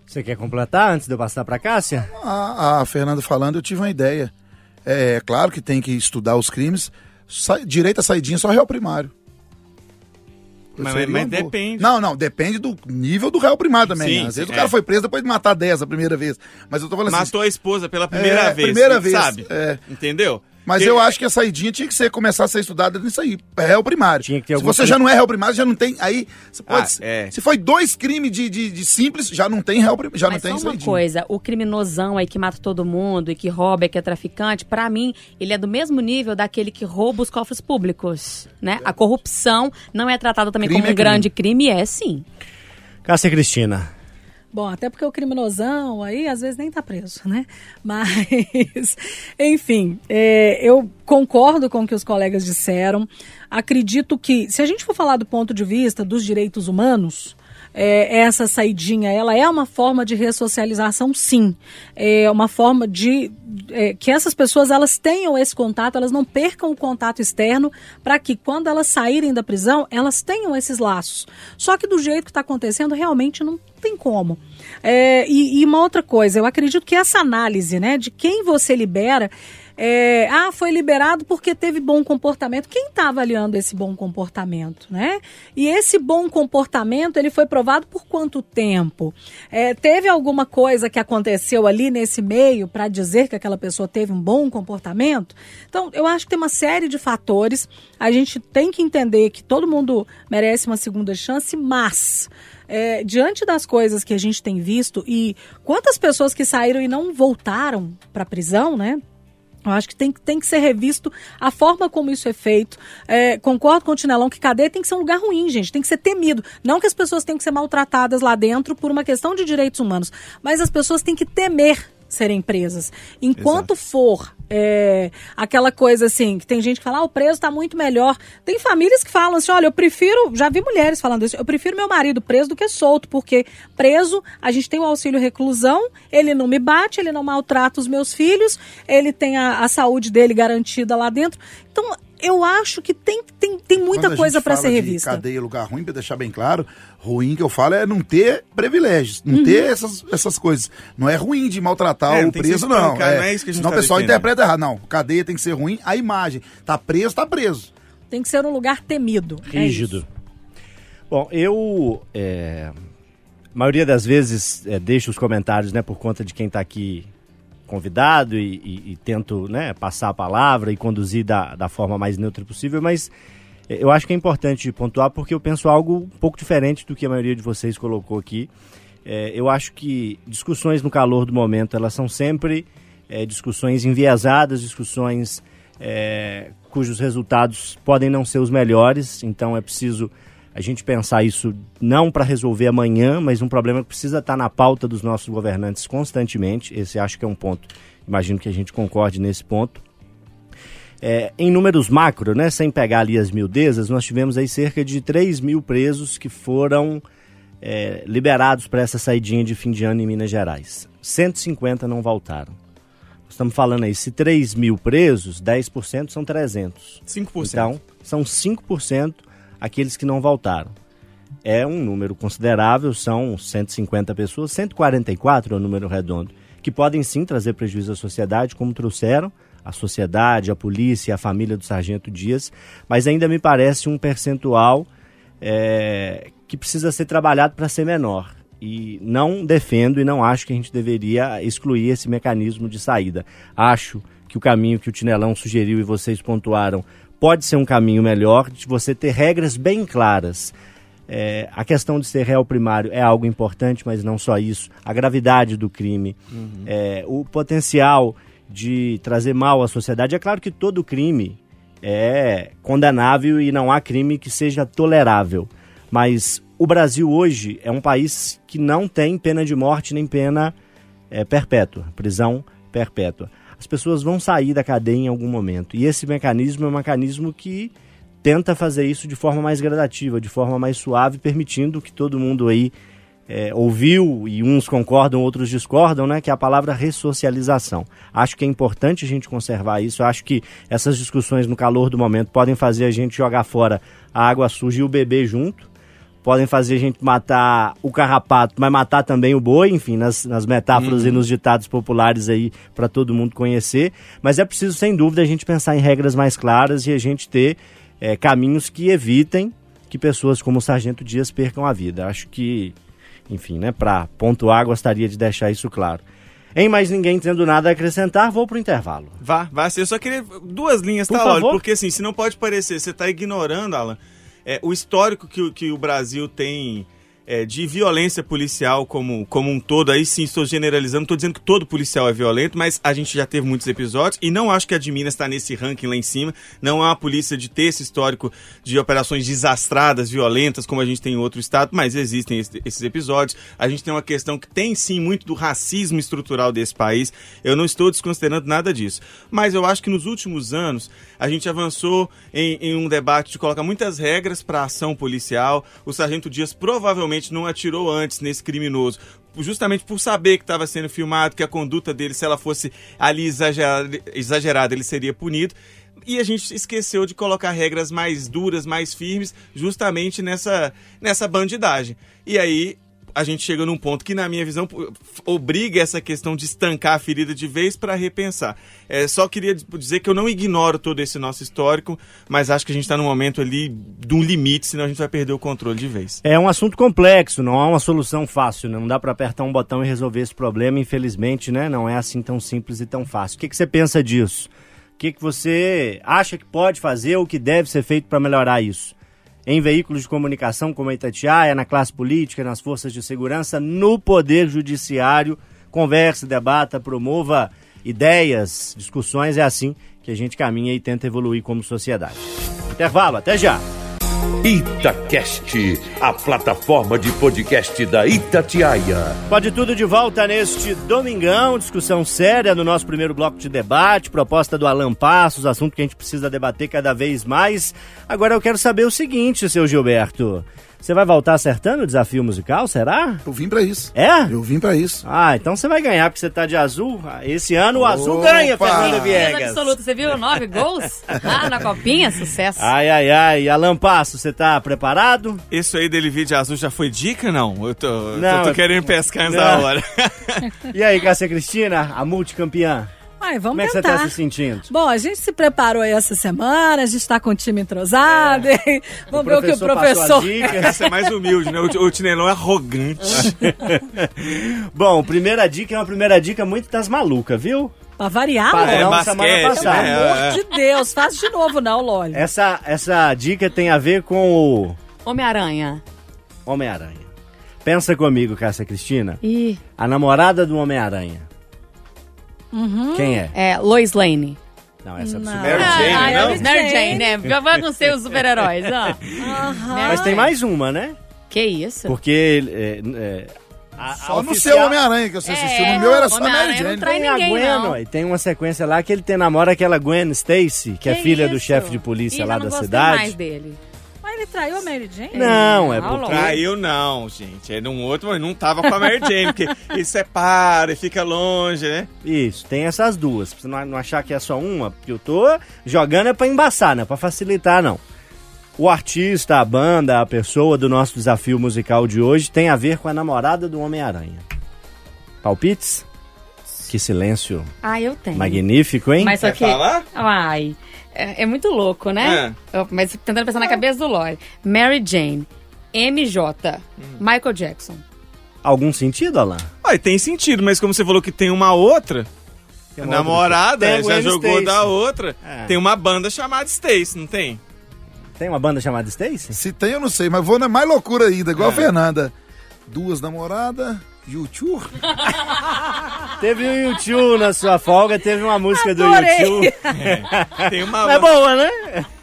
Você quer completar antes de eu passar para Cássia? A, a Fernanda falando, eu tive uma ideia. É claro que tem que estudar os crimes. Sa direito a saidinha só réu primário. Mas, mas boa. depende. Não, não, depende do nível do réu primário também. Sim, né? Às vezes sim, o cara é. foi preso depois de matar 10 a primeira vez. Mas eu tô falando assim. Matou a esposa pela primeira É, vez. primeira vez, Sabe? é. Entendeu? Mas eu acho que a saidinha tinha que ser, começar a ser estudada nisso aí. É réu primário. Tinha que ter Se você já não é réu primário, já não tem. Aí. Você pode, Ah, é. Se foi dois crimes de, de, de simples, já não tem réu primário. Já Mas não tem só uma saidinha. coisa, o criminosão aí que mata todo mundo e que rouba e que é traficante, pra mim, ele é do mesmo nível daquele que rouba os cofres públicos, né? A corrupção não é tratada também Crime como um é crime. grande crime, é sim. Cássia Cristina. Bom, até porque o criminosão aí às vezes nem tá preso, né? Mas, enfim, é, eu concordo com o que os colegas disseram. Acredito que, se a gente for falar do ponto de vista dos direitos humanos, é, essa saidinha, ela é uma forma de ressocialização, sim. É uma forma de é, que essas pessoas elas tenham esse contato, elas não percam o contato externo, para que quando elas saírem da prisão, elas tenham esses laços. Só que do jeito que está acontecendo, realmente não tem como. É, e, e uma outra coisa, eu acredito que essa análise, né, de quem você libera, é, ah, foi liberado porque teve bom comportamento. Quem está avaliando esse bom comportamento, né? E esse bom comportamento, ele foi provado por quanto tempo? É, teve alguma coisa que aconteceu ali nesse meio para dizer que aquela pessoa teve um bom comportamento? Então, eu acho que tem uma série de fatores. A gente tem que entender que todo mundo merece uma segunda chance, mas é, diante das coisas que a gente tem visto e quantas pessoas que saíram e não voltaram para a prisão, né? Eu acho que tem, tem que ser revisto a forma como isso é feito. É, concordo com o Tinelão que cadeia tem que ser um lugar ruim, gente. Tem que ser temido. Não que as pessoas tenham que ser maltratadas lá dentro por uma questão de direitos humanos, mas as pessoas têm que temer serem presas. Enquanto for é, aquela coisa assim, que tem gente que fala, ah, o preso está muito melhor. Tem famílias que falam assim, olha, eu prefiro, já vi mulheres falando isso, eu prefiro meu marido preso do que solto, porque preso a gente tem o auxílio reclusão, ele não me bate, ele não maltrata os meus filhos, ele tem a, a saúde dele garantida lá dentro. Então, eu acho que tem, tem, tem muita Quando a coisa gente para fala ser de revista. Cadeia, lugar ruim, para deixar bem claro, ruim que eu falo é não ter privilégios, Uhum. não ter essas, essas coisas. Não é ruim de maltratar É, o preso, não. espancar, não é isso que a gente Senão tá o pessoal defendendo. interpreta errado. Não, cadeia tem que ser ruim, a imagem. Tá preso, tá preso. Tem que ser um lugar temido. É Rígido. isso. Bom, eu. É, a maioria das vezes é, deixo os comentários né, por conta de quem está aqui convidado e, e- e tento né, passar a palavra e conduzir da, da forma mais neutra possível, mas eu acho que é importante pontuar porque eu penso algo um pouco diferente do que a maioria de vocês colocou aqui. É, eu acho que discussões no calor do momento, elas são sempre é, discussões enviesadas, discussões é, cujos resultados podem não ser os melhores, então é preciso a gente pensar isso não para resolver amanhã, mas um problema que precisa estar na pauta dos nossos governantes constantemente. Esse acho que é um ponto, imagino que a gente concorde nesse ponto. É, em números macro, né, sem pegar ali as miudezas, nós tivemos aí cerca de 3 mil presos que foram é, liberados para essa saidinha de fim de ano em Minas Gerais. 150 não voltaram. Estamos falando aí, se 3 mil presos, 10% são 300. 5%. Então, são 5% aqueles que não voltaram. É um número considerável, são 150 pessoas, 144 é o número redondo, que podem sim trazer prejuízo à sociedade, como trouxeram a sociedade, a polícia, a família do Sargento Dias, mas ainda me parece um percentual é, que precisa ser trabalhado para ser menor. E não defendo e não acho que a gente deveria excluir esse mecanismo de saída. Acho que o caminho que o Tinelão sugeriu e vocês pontuaram pode ser um caminho melhor de você ter regras bem claras. É, a questão de ser réu primário é algo importante, mas não só isso. A gravidade do crime, é, o potencial de trazer mal à sociedade. É claro que todo crime é condenável e não há crime que seja tolerável. Mas o Brasil hoje é um país que não tem pena de morte nem pena é, perpétua, prisão perpétua. As pessoas vão sair da cadeia em algum momento. E esse mecanismo é um mecanismo que tenta fazer isso de forma mais gradativa, de forma mais suave, permitindo que todo mundo aí é, ouviu e uns concordam, outros discordam, né? Que é a palavra ressocialização. Acho que é importante a gente conservar isso. Acho que essas discussões no calor do momento podem fazer a gente jogar fora a água suja e o bebê junto. Podem fazer a gente matar o carrapato, mas matar também o boi, enfim, nas, nas metáforas e nos ditados populares aí para todo mundo conhecer. Mas é preciso, sem dúvida, a gente pensar em regras mais claras e a gente ter é, caminhos que evitem que pessoas como o Sargento Dias percam a vida. Acho que enfim, né, para pontuar, gostaria de deixar isso claro. Em mais ninguém tendo nada a acrescentar, vou pro intervalo. Vá, vá. Eu só queria duas linhas, Por tá. Loli? Porque assim, se não pode parecer, você tá ignorando, Alan, é, o histórico que, que o Brasil tem é, de violência policial como, como um todo. Aí sim, estou generalizando, estou dizendo que todo policial é violento, mas a gente já teve muitos episódios e não acho que a de Minas está nesse ranking lá em cima. Não é uma polícia de ter esse histórico de operações desastradas, violentas, como a gente tem em outro estado, mas existem esse- esses episódios. A gente tem uma questão que tem sim muito do racismo estrutural desse país. Eu não estou desconsiderando nada disso. Mas eu acho que nos últimos anos a gente avançou em, em um debate de colocar muitas regras para a ação policial. O Sargento Dias provavelmente não atirou antes nesse criminoso. Justamente por saber que estava sendo filmado, que a conduta dele, se ela fosse ali exagerada, exagerada ele seria punido. E a gente esqueceu de colocar regras mais duras, mais firmes, justamente nessa, nessa bandidagem. E aí a gente chega num ponto que, na minha visão, obriga essa questão de estancar a ferida de vez para repensar. É, só queria dizer que eu não ignoro todo esse nosso histórico, mas acho que a gente está num momento ali de um limite, senão a gente vai perder o controle de vez. É um assunto complexo, não há uma solução fácil, né? não dá para apertar um botão e resolver esse problema, infelizmente, né? Não é assim tão simples e tão fácil. O que, que você pensa disso? O que, que você acha que pode fazer ou que deve ser feito para melhorar isso? Em veículos de comunicação como a Itatiaia, na classe política, nas forças de segurança, no poder judiciário, converse, debata, promova ideias, discussões, é assim que a gente caminha e tenta evoluir como sociedade. Intervalo, até já! Itacast, a plataforma de podcast da Itatiaia. Pode tudo de volta neste domingão, discussão séria no nosso primeiro bloco de debate, proposta do Alan Passos, assunto que a gente precisa debater cada vez mais. Agora eu quero saber o seguinte, seu Gilberto. Você vai voltar acertando o desafio musical, será? Eu vim pra isso. É? Eu vim pra isso. Ah, então você vai ganhar porque você tá de azul. Esse ano o azul Opa! ganha, Fernanda Certeza Viegas. absoluta. Você viu nove gols? Ah, na copinha? Sucesso. Ai, ai, ai. Alan Passos, você tá preparado? Isso aí dele vir de azul já foi dica, não? Eu tô, eu Não, tô é- querendo pescar nessa Não. hora. E aí, Cássia Cristina, a multicampeã? Ai, vamos Como é que você tentar. tá se sentindo? Bom, a gente se preparou aí essa semana, a gente tá com o time entrosado. hein? Vamos ver o que o professor. Essa é mais humilde, né? O, o Tinelão é arrogante. Bom, primeira dica é uma primeira dica muito das malucas, viu? Pra variar, Padrão É, Loli? da semana passada. né? Pelo É, amor de Deus, faz de novo não, Loli. Essa, essa dica tem a ver com o Homem-Aranha. Homem-Aranha. Pensa comigo, Cássia Cristina. Ih, A namorada do Homem-Aranha. Uhum. Quem é? é Lois Lane. Não, essa é Não. Mary Jane, ah, não? é Mary Jane, né? Já vai com seus super-heróis, ó. Mas tem mais uma, né? Que isso? Porque é, é, a, a Só no oficial- seu Homem-Aranha que você assistiu. No meu era só a Mary não Jane. trai Tem a ninguém, Gwen, não. ó, e tem uma sequência lá que ele tem namora aquela Gwen Stacy, que, é Que filha do isso? chefe de polícia Ih, lá não da cidade. mais dele. Ele traiu a Mary Jane? Não, é porque. Traiu não, gente. É num outro, mas não tava com a Mary Jane, porque ele separa e fica longe, né? Isso, tem essas duas. Pra você não, não achar que é só uma, porque eu tô jogando é pra embaçar, não é pra facilitar, não. O artista, a banda, a pessoa do nosso desafio musical de hoje tem a ver com a namorada do Homem-Aranha. Palpites? Que silêncio Ah, eu tenho. magnífico, hein? Mas só Quer que. falar? Ai. É, é muito louco, né? Eu- Mas tentando pensar na cabeça do Lore. Mary Jane, MJ, Michael Jackson. Algum sentido, Alan? Ai, tem sentido, mas como você falou que tem uma outra, Tem uma outra- namorada Tem a já jogou Stacy. da outra, É. tem uma banda chamada Stacy, não tem? Tem uma banda chamada Stacy? Se tem, eu não sei, mas vou na mais loucura ainda, igual É. a Fernanda. Duas namoradas, YouTube. Teve o YouTube na sua folga, teve uma música do Adorei. YouTube. Tem uma Não é boa, né?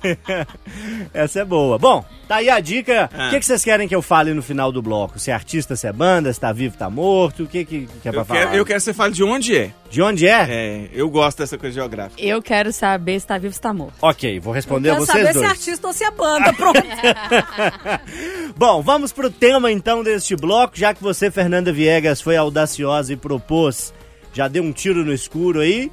Essa é boa. Bom, tá aí a dica. O Ah. que, que vocês querem que eu fale no final do bloco? Se é artista, se é banda, se tá vivo, tá morto? O que, que, que é pra Eu falar? quero, eu quero que você fale de onde é. De onde é? É, eu gosto dessa coisa geográfica. Eu quero saber se tá vivo ou se tá morto. Ok, vou responder a Quero vocês saber dois. se é artista ou se é banda. Pronto. Bom, vamos pro tema então deste bloco, já que você, Fernanda Viegas, foi audaciosa e propôs, já deu um tiro no escuro aí.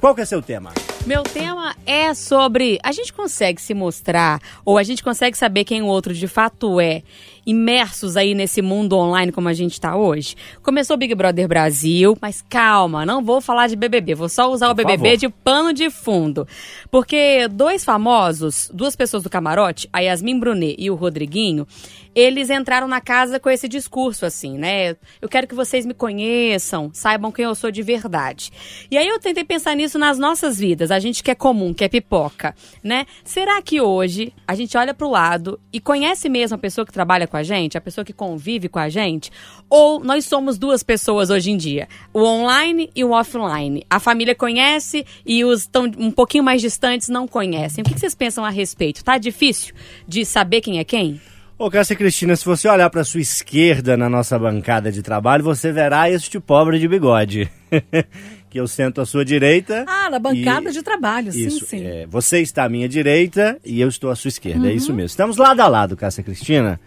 Qual que é seu tema? Meu tema é sobre. A gente consegue se mostrar, ou a gente consegue saber quem o outro de fato é, imersos aí nesse mundo online como a gente tá hoje? Começou o Big Brother Brasil, mas calma, não vou falar de BBB, vou só usar o Por BBB favor. de pano de fundo. Porque dois famosos, duas pessoas do camarote, a Yasmin Brunet e o Rodriguinho, eles entraram na casa com esse discurso assim, né? Eu quero que vocês me conheçam, saibam quem eu sou de verdade. E aí eu tentei pensar nisso nas nossas vidas, a gente que é comum, que é pipoca, né? Será que hoje a gente olha pro lado e conhece mesmo a pessoa que trabalha com a gente, a pessoa que convive com a gente? Ou nós somos duas pessoas hoje em dia, o online e o offline? A família conhece e os tão um pouquinho mais distantes não conhecem. O que vocês pensam a respeito? Tá difícil de saber quem é quem? Ô, Cássia Cristina, se você olhar pra sua esquerda na nossa bancada de trabalho, você verá este pobre de bigode. que eu sento à sua direita. Ah, na bancada E- de trabalho, sim, Isso, sim. é, você está à minha direita e eu estou à sua esquerda, é Uhum. isso mesmo. Estamos lado a lado, Cássia Cristina.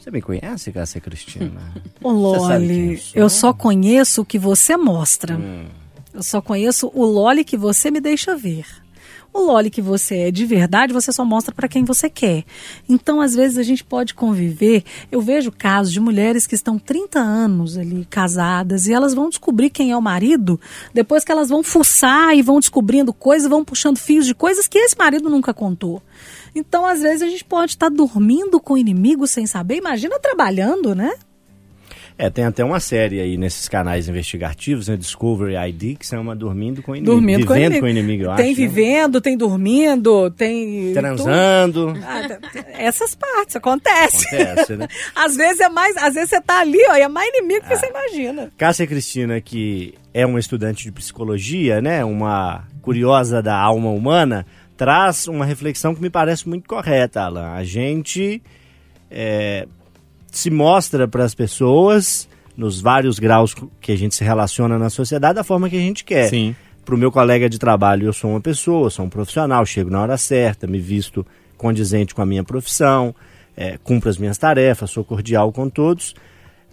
Você me conhece, Cássia Cristina? Ô, quem Loli, eu eu só conheço o que você mostra. Hum. Eu só conheço o Loli que você me deixa ver. O Loli que você é de verdade, você só mostra para quem você quer. Então, às vezes, a gente pode conviver. Eu vejo casos de mulheres que estão 30 anos ali casadas e elas vão descobrir quem é o marido depois que elas vão fuçar e vão descobrindo coisas, vão puxando fios de coisas que esse marido nunca contou. Então, às vezes, a gente pode estar dormindo com o inimigo sem saber. Imagina trabalhando, né? É, tem até uma série aí nesses canais investigativos, né? Discovery ID, que chama Dormindo com Inimigo. Dormindo com Vivendo inimigo. com o Inimigo, eu Tem acho. né? vivendo, tem dormindo, tem. Transando. Ah, essas partes acontece. Acontece, né? às vezes é mais. Às vezes você tá ali, ó, e é mais inimigo que você imagina. Cássia Cristina, que é uma estudante de psicologia, né? Uma curiosa da alma humana, traz uma reflexão que me parece muito correta, Alan. A gente é, se mostra para as pessoas, nos vários graus que a gente se relaciona na sociedade, da forma que a gente quer. Sim. Para o meu colega de trabalho, eu sou uma pessoa, sou um profissional, chego na hora certa, me visto condizente com a minha profissão, é, cumpro as minhas tarefas, sou cordial com todos.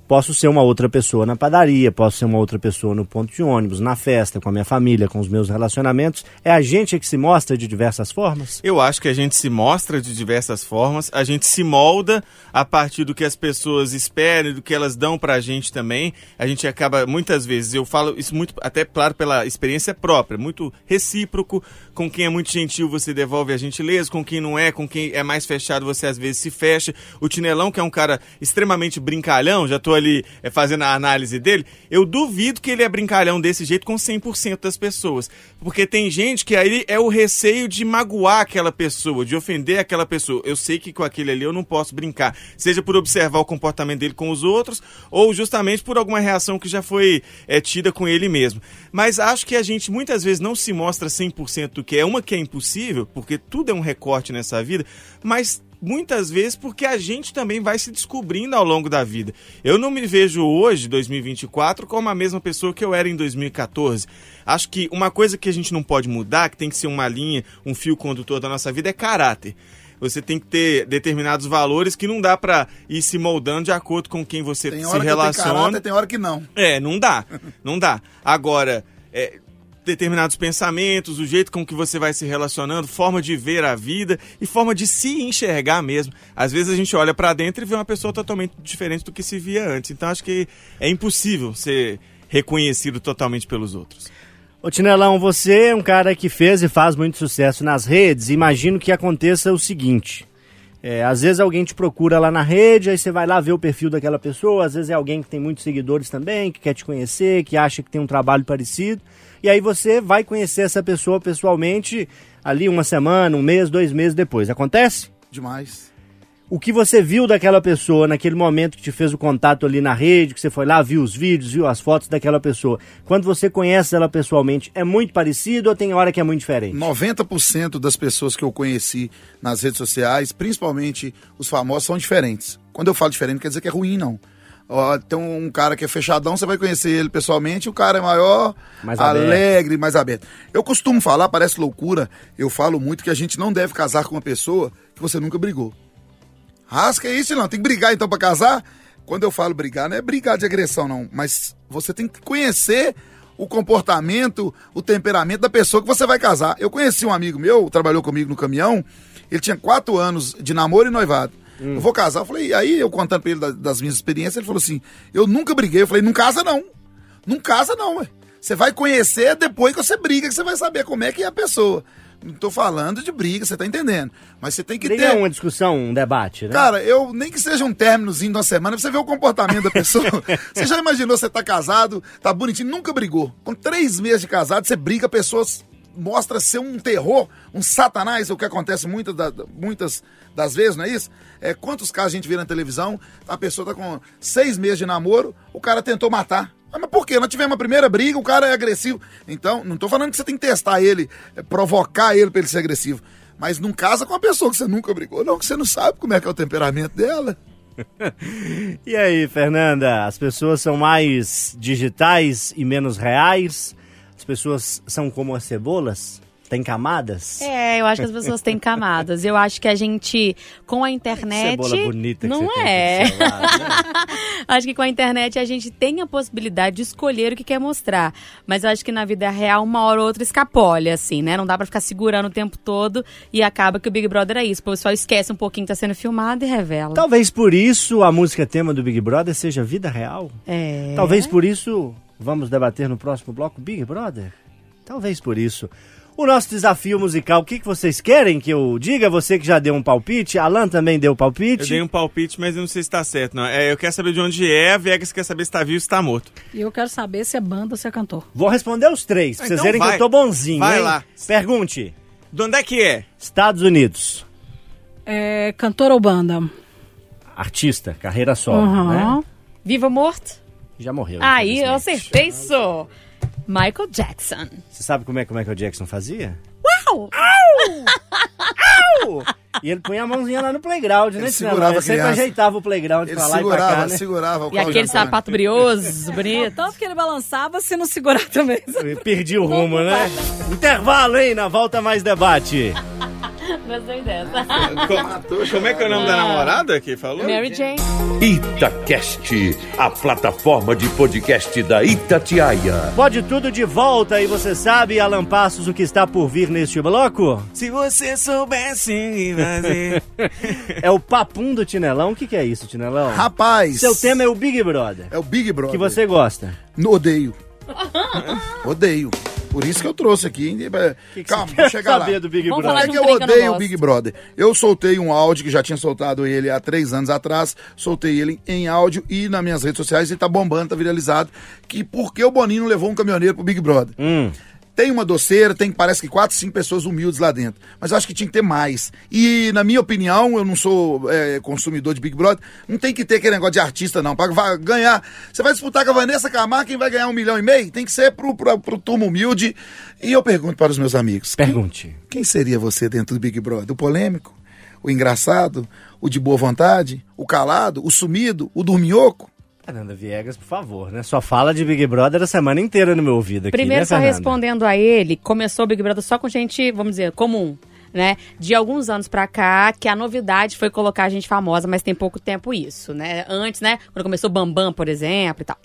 Posso ser uma outra pessoa na padaria, posso ser uma outra pessoa no ponto de ônibus, na festa, com a minha família, com os meus relacionamentos. É a gente que se mostra de diversas formas? Eu acho que a gente se mostra de diversas formas, a gente se molda a partir do que as pessoas esperam, do que elas dão pra gente também. A gente acaba, muitas vezes, eu falo isso muito, até claro, pela experiência própria, muito recíproco. Com quem é muito gentil, você devolve a gentileza, com quem não é, com quem é mais fechado, você às vezes se fecha. O Tinelão, que é um cara extremamente brincalhão, já tô ali é, fazendo a análise dele, eu duvido que ele é brincalhão desse jeito com 100% das pessoas. Porque tem gente que aí é o receio de magoar aquela pessoa, de ofender aquela pessoa. Eu sei que com aquele ali eu não posso brincar, seja por observar o comportamento dele com os outros, ou justamente por alguma reação que já foi é, tida com ele mesmo. Mas acho que a gente muitas vezes não se mostra 100% do que é, uma que é impossível, porque tudo é um recorte nessa vida, mas muitas vezes porque a gente também vai se descobrindo ao longo da vida. Eu não me vejo hoje, 2024, como a mesma pessoa que eu era em 2014. Acho que uma coisa que a gente não pode mudar, que tem que ser uma linha, um fio condutor da nossa vida, é caráter. Você tem que ter determinados valores que não dá pra ir se moldando de acordo com quem você Tem se hora que tem relaciona. caráter, tem hora que não. É, não dá. Não dá. Agora, é, determinados pensamentos, o jeito com que você vai se relacionando, forma de ver a vida e forma de se enxergar mesmo. Às vezes a gente olha pra dentro e vê uma pessoa totalmente diferente do que se via antes. Então acho que é impossível ser reconhecido totalmente pelos outros. Ô Tinelão, você é um cara que fez e faz muito sucesso nas redes. Imagino que aconteça o seguinte. É, às vezes alguém te procura lá na rede, aí você vai lá ver o perfil daquela pessoa. Às vezes é alguém que tem muitos seguidores também, que quer te conhecer, que acha que tem um trabalho parecido. E aí você vai conhecer essa pessoa pessoalmente ali uma semana, um mês, dois meses depois. Acontece? Demais. O que você viu daquela pessoa naquele momento que te fez o contato ali na rede, que você foi lá, viu os vídeos, viu as fotos daquela pessoa. Quando você conhece ela pessoalmente, é muito parecido ou tem hora que é muito diferente? 90% das pessoas que eu conheci nas redes sociais, principalmente os famosos, são diferentes. Quando eu falo diferente, não quer dizer que é ruim, não. Ó, tem um cara que é fechadão, você vai conhecer ele pessoalmente, o cara é maior, Mais aberto. alegre, mais aberto. Eu costumo falar, parece loucura, eu falo muito que a gente não deve casar com uma pessoa que você nunca brigou. Rasca isso, não. Tem que brigar então pra casar? Quando eu falo brigar, não é brigar de agressão, não. Mas você tem que conhecer o comportamento, o temperamento da pessoa que você vai casar. Eu conheci um amigo meu, trabalhou comigo no caminhão, ele tinha quatro anos de namoro e noivado. Eu vou casar. Eu falei, aí eu contando pra ele da- das minhas experiências, ele falou assim: eu nunca briguei. Eu falei, não casa não. Não casa não, ué. Você vai conhecer depois que você briga, que você vai saber como é que é a pessoa. Não tô falando de briga, você tá entendendo. Mas você tem que Briga é ter. uma discussão, um debate, né? Cara, eu nem que seja um términozinho de uma semana, pra você ver o comportamento da pessoa. você já imaginou você tá casado, tá bonitinho, nunca brigou. Com três meses de casado, você briga, a pessoa s- mostra ser um terror, um satanás, é o que acontece muitas, da- muitas das vezes, não é isso? É, quantos casos a gente vê na televisão, a pessoa tá com seis meses de namoro, o cara tentou matar. Ah, Mas por quê? Nós tivemos uma primeira briga, o cara é agressivo. Então, não tô falando que você tem que testar ele, é, provocar ele pra ele ser agressivo. Mas não casa com uma pessoa que você nunca brigou, não, que você não sabe como é que é o temperamento dela. E aí, Fernanda, as pessoas são mais digitais e menos reais? As pessoas são como as cebolas? Tem camadas? É, eu acho que as pessoas têm camadas. Eu acho que a gente, com a internet. Cebola bonita que não é. lado, né? acho que com a internet a gente tem a possibilidade de escolher o que quer mostrar. Mas eu acho que na vida real, uma hora ou outra escapolha, assim, né? Não dá pra ficar segurando o tempo todo e acaba que o Big Brother é isso. O pessoal esquece um pouquinho que tá sendo filmado e revela. Talvez por isso a música tema do Big Brother seja vida real. É. Talvez por isso vamos debater no próximo bloco Big Brother. Talvez por isso. O nosso desafio musical, o que, que vocês querem que eu diga? Você que já deu um palpite, Alan também deu palpite. Eu dei um palpite, mas eu não sei se tá certo, não. É, eu quero saber de onde é, a Vegas quer saber se tá vivo ou se tá morto. E eu quero saber se é banda ou se é cantor. Vou responder os três, pra Ah, vocês então verem que vai. eu tô bonzinho, Vai hein? lá. Pergunte. De onde é que é? Estados Unidos. É cantor ou banda? Artista, carreira solo, Uhum. né? Vivo ou morto? Já morreu. Aí, eu acertei isso. Michael Jackson. Você sabe como é que o Michael Jackson fazia? Uau! E ele punha a mãozinha lá no playground, né? Ele Tinela? segurava Ele sempre ajeitava o playground Ele pra lá e segurava, pra cá, né? segurava o E aquele sapato brioso, bonito. Tanto que ele balançava se não segurar também. Perdi o rumo, né? Intervalo, hein? Na volta mais debate. Gostei dessa. Co- Como é que é o nome da namorada que falou? Mary Jane. Itacast, a plataforma de podcast da Itatiaia. Pode tudo de volta e você sabe, Alan Passos, o que está por vir neste bloco? Se você soubesse fazer. É o papum do Tinelão. O que, que é isso, Tinelão? Rapaz. Seu tema é o Big Brother. é o Big Brother. Que você gosta. Odeio. odeio. Por isso que eu trouxe aqui. hein? que Calma, você vou chegar lá. saber do Big Vamos Brother? falar É que eu que odeio o. Big Brother. Eu soltei um áudio que já tinha soltado ele há três anos atrás. Soltei ele em áudio e nas minhas redes sociais. Ele tá bombando, tá viralizado. Que por que o Boninho não levou um caminhoneiro pro Big Brother? Hum. Tem uma doceira, tem parece que quatro, cinco pessoas humildes lá dentro. Mas eu acho que tinha que ter mais. E, na minha opinião, eu não sou é, consumidor de Big Brother, não tem que ter aquele negócio de artista, não. Pra va- ganhar. Você vai disputar com a Vanessa Camargo, quem vai ganhar um milhão e meio? Tem que ser pro, pro, pro turma humilde. E eu pergunto para os meus amigos: Pergunte. quem seria você dentro do Big Brother? O polêmico? O engraçado? O de boa vontade? O calado? O sumido? O dorminhoco? Fernanda Viegas, por favor, né? Só fala de Big Brother a semana inteira no meu ouvido aqui, Primeiro, né, só Fernanda? respondendo a ele, começou o Big Brother só com gente, vamos dizer, comum. Né? De alguns anos pra cá, que a novidade foi colocar a gente famosa, mas tem pouco tempo isso, né? Antes, né? Quando começou o Bambam, por exemplo, e tal.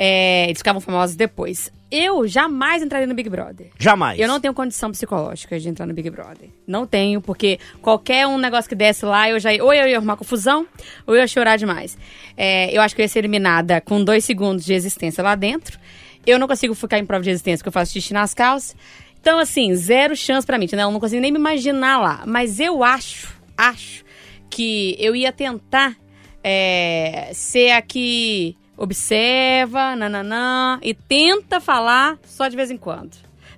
É, eles ficavam famosos depois. Eu jamais entraria no Big Brother. Jamais. Eu não tenho condição psicológica de entrar no Big Brother. Não tenho, porque qualquer um negócio que desse lá, eu já ia, ou eu ia arrumar confusão, ou eu ia chorar demais. É, eu acho que eu ia ser eliminada com dois segundos de existência lá dentro. Eu não consigo ficar em prova de existência, porque eu faço xixi nas calças. Então, assim, zero chance pra mim, né? Eu não consigo nem me imaginar lá. Mas eu acho, acho, que eu ia tentar é, ser a que observa, nananã, e tenta falar só de vez em quando.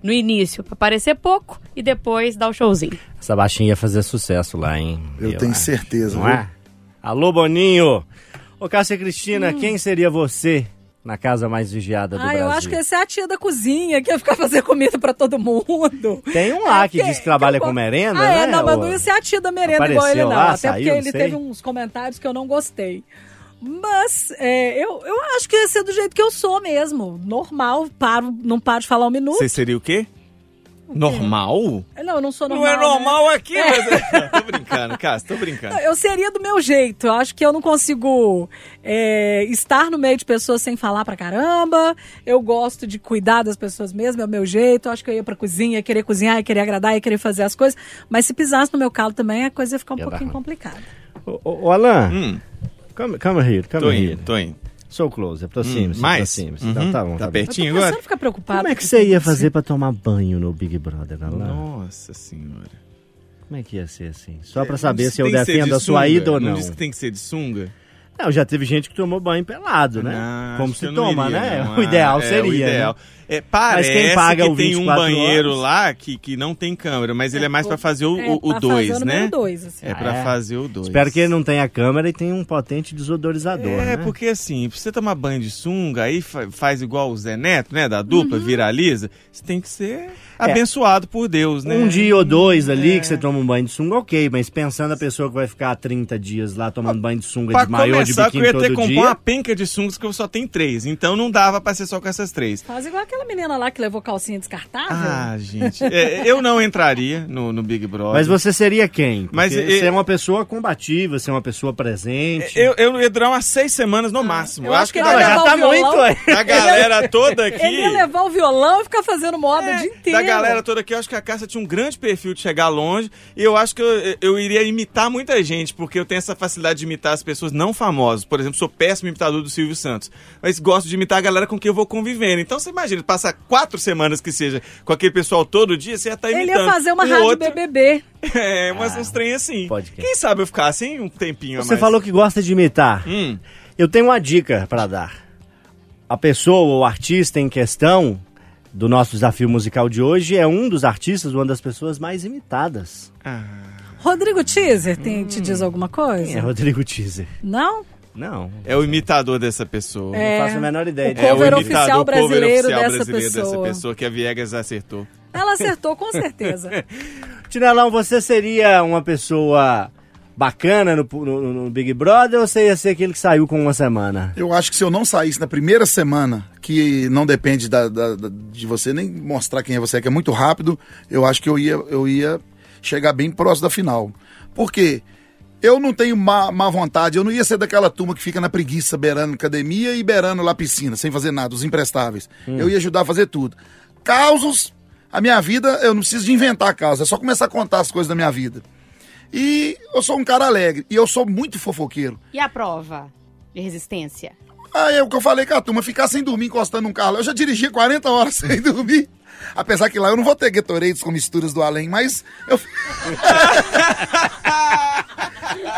no início pra parecer pouco e depois dar o showzinho. Essa baixinha ia fazer sucesso lá, hein? Eu tenho acho. certeza, Não viu? é? Alô, Boninho! Ô, Cássia Cristina, quem seria você na casa mais vigiada do Ah, Brasil? eu acho que essa é a tia da cozinha que ia ficar fazer comida pra todo mundo. Tem um lá É, que diz que trabalha eu- com merenda, ah, né? é, não, mas não ia ser a tia da merenda Apareceu igual ele, não. lá, Até saiu, porque ele sei. teve uns comentários que eu não gostei. Mas é, eu, eu acho que ia ser do jeito que eu sou mesmo. Normal, paro, não paro de falar um minuto. Você seria o quê? Normal? Não, eu não sou Não normal. é né? normal aqui, mas... tô brincando, Cássio, tô brincando. Eu seria do meu jeito. Eu acho que eu não consigo é, estar no meio de pessoas sem falar pra caramba. Eu gosto de cuidar das pessoas mesmo, é o meu jeito. Eu acho que eu ia pra cozinha, ia querer cozinhar, ia querer agradar, ia querer fazer as coisas. Mas se pisasse no meu calo também, a coisa ia ficar um Ia pouquinho complicada. Ô, ô, ô, Alan, Hum, come, come here, come tô here. indo, tô indo. So close, aproxime-se, Hum, mais? aproxime-se. Uhum. Então, tá bom, Tá tá pertinho agora? a ficar preocupada. Como é que você ia fazer pra tomar banho no Big Brother, Alan? Nossa senhora. Como é que ia ser assim? Só pra saber Não se eu defendo de a sua ida ou não. Não disse que tem que ser de sunga? Não, já teve gente que tomou banho pelado, né? Não, Como se toma, iria, né? não. O ideal Ah, seria. É, o ideal. né? É, parece quem paga que o tem um 24 banheiro horas? lá que, que não tem câmera, mas ele é mais pra fazer o 2, É, né? dois, assim. É pra Ah, é? fazer o 2. Espero que ele não tenha câmera e tenha um potente desodorizador, É, né? porque assim, pra você tomar banho de sunga, aí fa- faz igual o Zé Neto, né? Da dupla, Uhum. viraliza. Você tem que ser abençoado por Deus, né? Um dia ou dois ali É. que você toma um banho de sunga, ok. Mas pensando a pessoa que vai ficar 30 dias lá tomando banho de sunga Pra de maiô de começar, que eu ia ter que comprar uma penca de sungas que eu só tenho três. Então não dava pra ser só com essas três. Faz igual aquela menina lá que levou calcinha descartável. Ah, gente. é, eu não entraria no, no Big Brother. Mas você seria quem? Porque Mas, você é uma pessoa combativa, você é uma pessoa presente. Eu, eu ia durar umas seis semanas no máximo. eu acho que ele Não, já levar tá o violão. muito, ué. A galera toda aqui. Ele ia levar o violão e ficar fazendo moda o dia inteiro. É, Da galera toda aqui, eu acho que a Cássia tinha um grande perfil de chegar longe. E eu acho que eu, eu iria imitar muita gente, porque eu tenho essa facilidade de imitar as pessoas não famosas. Por exemplo, sou péssimo imitador do Silvio Santos. Mas gosto de imitar a galera com quem eu vou convivendo. Então você imagina, passar quatro semanas que seja com aquele pessoal todo dia, você ia estar Ele imitando. ia fazer uma O rádio outro- BBB. É, mas uns trem assim. pode crer. Quem sabe eu ficar assim um tempinho a Você falou que gosta de imitar. Hum, Eu tenho uma dica pra dar. A pessoa ou artista em questão do nosso desafio musical de hoje é um dos artistas, uma das pessoas mais imitadas. ah, Rodrigo Teaser tem, te diz alguma coisa? Quem é Rodrigo Teaser? Não? Não, é o imitador dessa pessoa. É. não faço a menor ideia. O. É cover o oficial imitador, cover brasileiro oficial dessa brasileiro dessa pessoa. pessoa que a Viegas acertou. Ela acertou com certeza. Tinelão, você seria uma pessoa bacana no, no- no Big Brother ou você ia ser aquele que saiu com uma semana? Eu acho que se eu não saísse na primeira semana, que não depende da- da- da- de você nem mostrar quem é você, que é muito rápido, eu acho que eu ia, eu ia chegar bem próximo da final. Por quê? Eu não tenho má, má vontade, eu não ia ser daquela turma que fica na preguiça beirando academia e beirando lá piscina, sem fazer nada, os imprestáveis. Eu ia ajudar a fazer tudo. Causos, a minha vida, eu não preciso de inventar causa, é só começar a contar as coisas da minha vida. E eu sou um cara alegre, e eu sou muito fofoqueiro. E a prova de resistência? Ah, é o que eu falei com a turma, ficar sem dormir encostando num carro. Eu já dirigi 40 horas sem dormir. Apesar que lá eu não vou ter Gatorades com misturas do além, mas eu...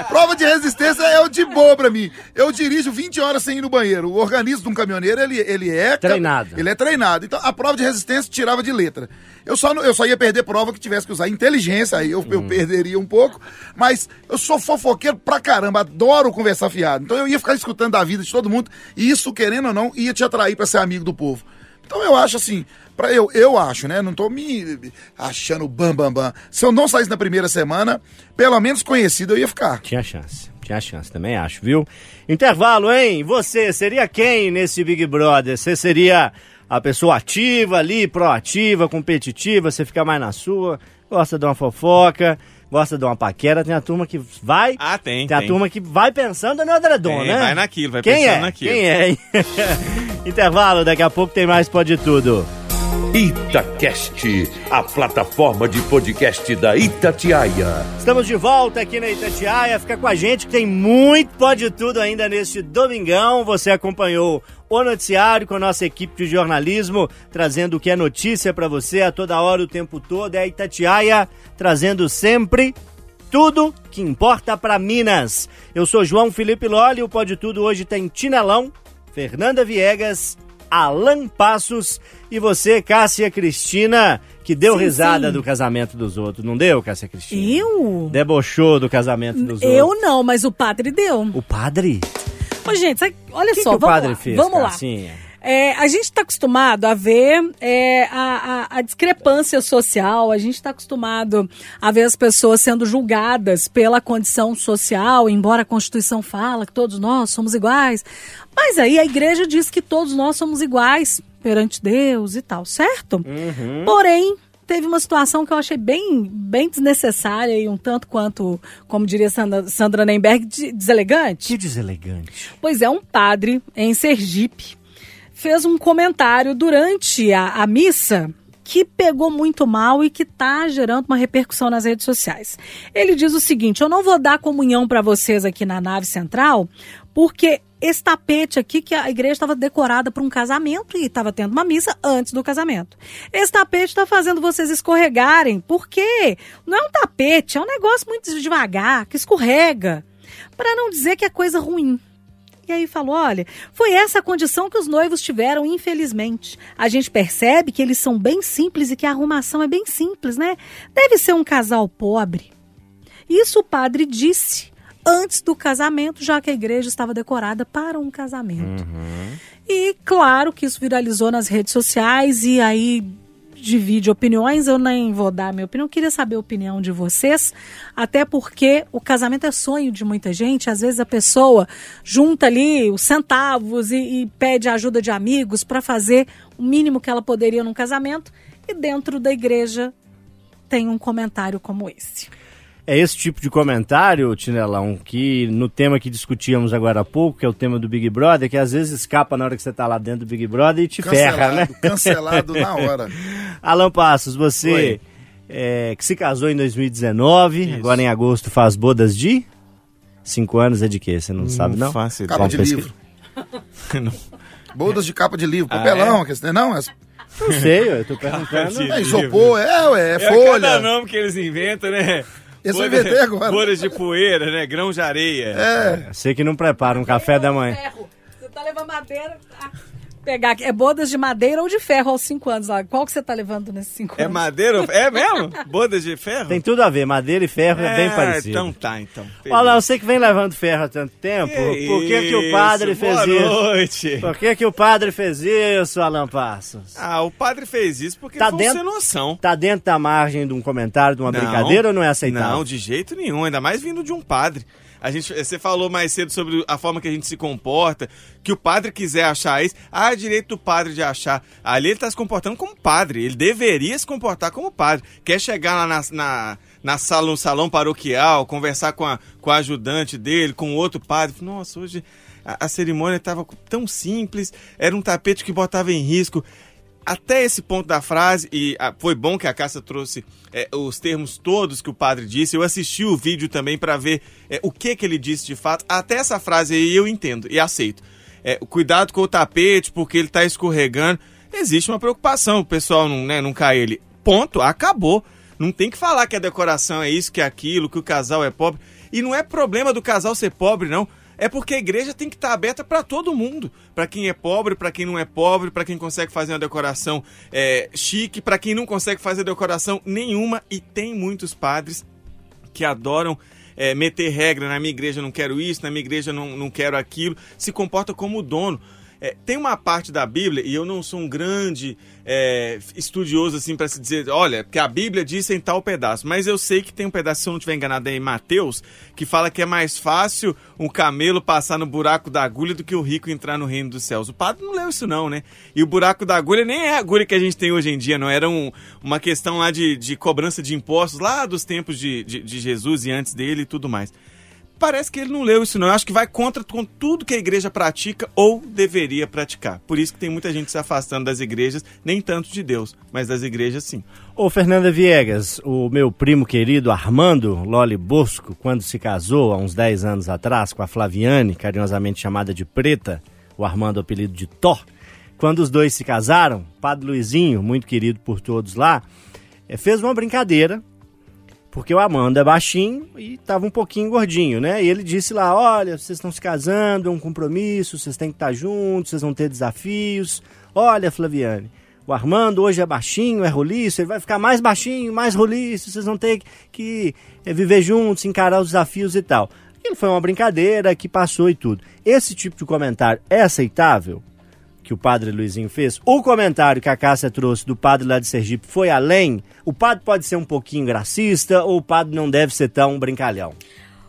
Prova de resistência é o de boa pra mim. Eu dirijo 20 horas sem ir no banheiro. O organismo de um caminhoneiro, ele, ele é... Treinado. Ele é treinado. Então, a prova de resistência tirava de letra. Eu só, não- eu só ia perder prova que tivesse que usar inteligência, aí eu, eu perderia um pouco. Mas eu sou fofoqueiro pra caramba, adoro conversar fiado. Então eu ia ficar escutando da vida de todo mundo, e isso, querendo ou não, ia te atrair pra ser amigo do povo. Então eu acho assim, para eu, eu acho, né? Não tô me achando bam bam bam. Se eu não saísse na primeira semana, pelo menos conhecido eu ia ficar. Tinha chance, tinha chance, também acho, viu? Intervalo, hein? Você seria quem nesse Big Brother? Você seria a pessoa ativa ali, proativa, competitiva, você fica mais na sua, gosta de uma fofoca, gosta de uma paquera, tem a turma que vai... Ah, tem, Tem a tem. turma que vai pensando no edredom, Tem, né? vai naquilo, vai Quem pensando é? naquilo. Quem é? Intervalo, daqui a pouco tem mais Pode Tudo. Itacast, a plataforma de podcast da Itatiaia. Estamos de volta aqui na Itatiaia. Fica com a gente que tem muito Pode Tudo ainda neste domingão. Você acompanhou o noticiário com a nossa equipe de jornalismo, trazendo o que é notícia para você a toda hora, o tempo todo. É a Itatiaia trazendo sempre tudo que importa para Minas. Eu sou João Felipe Loli. O Pode Tudo hoje tem Tinelão, Fernanda Viegas, Alan Passos. E você, Cássia Cristina, que deu Sim, risada sim. do casamento dos outros. Não deu, Cássia Cristina? Eu? Debochou do casamento dos Eu outros. não, mas o padre deu. O padre? Ô, gente, sabe- olha que, só, que o padre lá. fez, vamos lá. Cassinha? É, a gente está acostumado a ver é, a, a- a discrepância social, a gente está acostumado a ver as pessoas sendo julgadas pela condição social, embora a Constituição fala que todos nós somos iguais. Mas aí a igreja diz que todos nós somos iguais perante Deus e tal, certo? Porém, teve uma situação que eu achei bem, bem desnecessária e um tanto quanto, como diria Sandra, Sandra Nemberg, de- deselegante. Que deselegante. Pois é, um padre em Sergipe fez um comentário durante a, a missa que pegou muito mal e que está gerando uma repercussão nas redes sociais. Ele diz o seguinte: eu não vou dar comunhão para vocês aqui na nave central, porque esse tapete aqui que a igreja estava decorada para um casamento e estava tendo uma missa antes do casamento. Esse tapete está fazendo vocês escorregarem, porque não é um tapete, é um negócio muito devagar, que escorrega. Para não dizer que é coisa ruim. E aí falou: olha, foi essa a condição que os noivos tiveram, infelizmente. A gente percebe que eles são bem simples e que a arrumação é bem simples, né? Deve ser um casal pobre. Isso o padre disse antes do casamento, já que a igreja estava decorada para um casamento. E claro que isso viralizou nas redes sociais e aí divide opiniões. Eu nem vou dar minha opinião, eu queria saber a opinião de vocês, até porque o casamento é sonho de muita gente. Às vezes a pessoa junta ali os centavos e, e pede ajuda de amigos para fazer o mínimo que ela poderia num casamento, e dentro da igreja tem um comentário como esse. É esse tipo de comentário, Tinelão, que no tema que discutíamos agora há pouco, que é o tema do Big Brother, que às vezes escapa na hora que você tá lá dentro do Big Brother e te ferra, né? Cancelado na hora. Alan Passos, você é, que se casou em 2019, agora em agosto faz bodas de cinco anos, é de quê? Você não, sabe, não? ideia. Capa de pesquisar. livro. Não. Bodas de capa de livro. Ah, Papelão, quer dizer, não? É, Não sei, eu tô perguntando. é isopor, é, ué, é É folha. cada nome que eles inventam, né? Esse eu Folha- inventei agora. Folhas de poeira, né? Grão de areia. É. Você que não prepara um café da manhã. Ferro. Você tá levando madeira. Pegar aqui. É bodas de madeira ou de ferro aos cinco anos. lá. Qual que você tá levando nesses cinco É anos? madeira? É mesmo? Bodas de ferro? Tem tudo a ver, madeira e ferro é, bem parecido. Então tá, então. Olha, você que vem levando ferro há tanto tempo, por que, que o padre isso? fez Boa isso? noite. Por que, que o padre fez isso, Alan Passos? Ah, o padre fez isso porque Tá foi dentro- sem noção. Tá dentro da margem de um comentário, de uma Não. brincadeira ou não é aceitável? Não, de jeito nenhum, ainda mais vindo de um padre. A gente, você falou mais cedo sobre a forma que a gente se comporta, que o padre quiser achar isso, ah, é direito do padre de achar. Ali ele está se comportando como padre, ele deveria se comportar como padre. Quer chegar lá na, na, na sala, no salão paroquial, conversar com a, com a ajudante dele, com outro padre. Nossa, hoje a, a cerimônia estava tão simples, era um tapete que botava em risco até esse ponto da frase, e ah, foi bom que a Cássia trouxe é, os termos todos que o padre disse. Eu assisti o vídeo também para ver é, o que, que ele disse de fato. Até essa frase aí eu entendo e aceito. É, cuidado com o tapete, porque ele está escorregando. Existe uma preocupação, o pessoal não, né, não cai ele. Ponto, acabou. Não tem que falar que a decoração é isso, que é aquilo, que o casal é pobre. E não é problema do casal ser pobre, não. É porque a igreja tem que estar aberta para todo mundo. Para quem é pobre, para quem não é pobre, para quem consegue fazer uma decoração é, chique, para quem não consegue fazer decoração nenhuma. E tem muitos padres que adoram é, meter regra na minha igreja não quero isso, na minha igreja não, não quero aquilo, se comporta como dono. É, tem uma parte da Bíblia, e eu não sou um grande é, estudioso assim para se dizer, olha, que a Bíblia diz em tal pedaço, mas eu sei que tem um pedaço, se eu não estiver enganado, é em Mateus, que fala que é mais fácil um camelo passar no buraco da agulha do que o rico entrar no reino dos céus. O padre não leu isso não, né? E o buraco da agulha nem é a agulha que a gente tem hoje em dia, não era um, uma questão lá de, de cobrança de impostos, lá dos tempos de, de, de Jesus e antes dele e tudo mais parece que ele não leu isso não. Eu acho que vai contra com tudo que a igreja pratica ou deveria praticar. Por isso que tem muita gente se afastando das igrejas, nem tanto de Deus, mas das igrejas sim. Ô, Fernanda Viegas, o meu primo querido Armando Loli Bosco, quando se casou há uns 10 anos atrás com a Flaviane, carinhosamente chamada de Preta, o Armando apelido de Thor, quando os dois se casaram, Padre Luizinho, muito querido por todos lá, eh, fez uma brincadeira porque o Amanda é baixinho e estava um pouquinho gordinho, né? E ele disse lá: olha, vocês estão se casando, é um compromisso, vocês têm que estar juntos, vocês vão ter desafios. Olha, Flaviane, o Armando hoje é baixinho, é roliço, ele vai ficar mais baixinho, mais roliço, vocês vão ter que é, viver juntos, encarar os desafios e tal. Aquilo foi uma brincadeira que passou e tudo. Esse tipo de comentário é aceitável? Que o padre Luizinho fez? O comentário que a Cássia trouxe do padre lá de Sergipe foi além? O padre pode ser um pouquinho gracista ou o padre não deve ser tão brincalhão?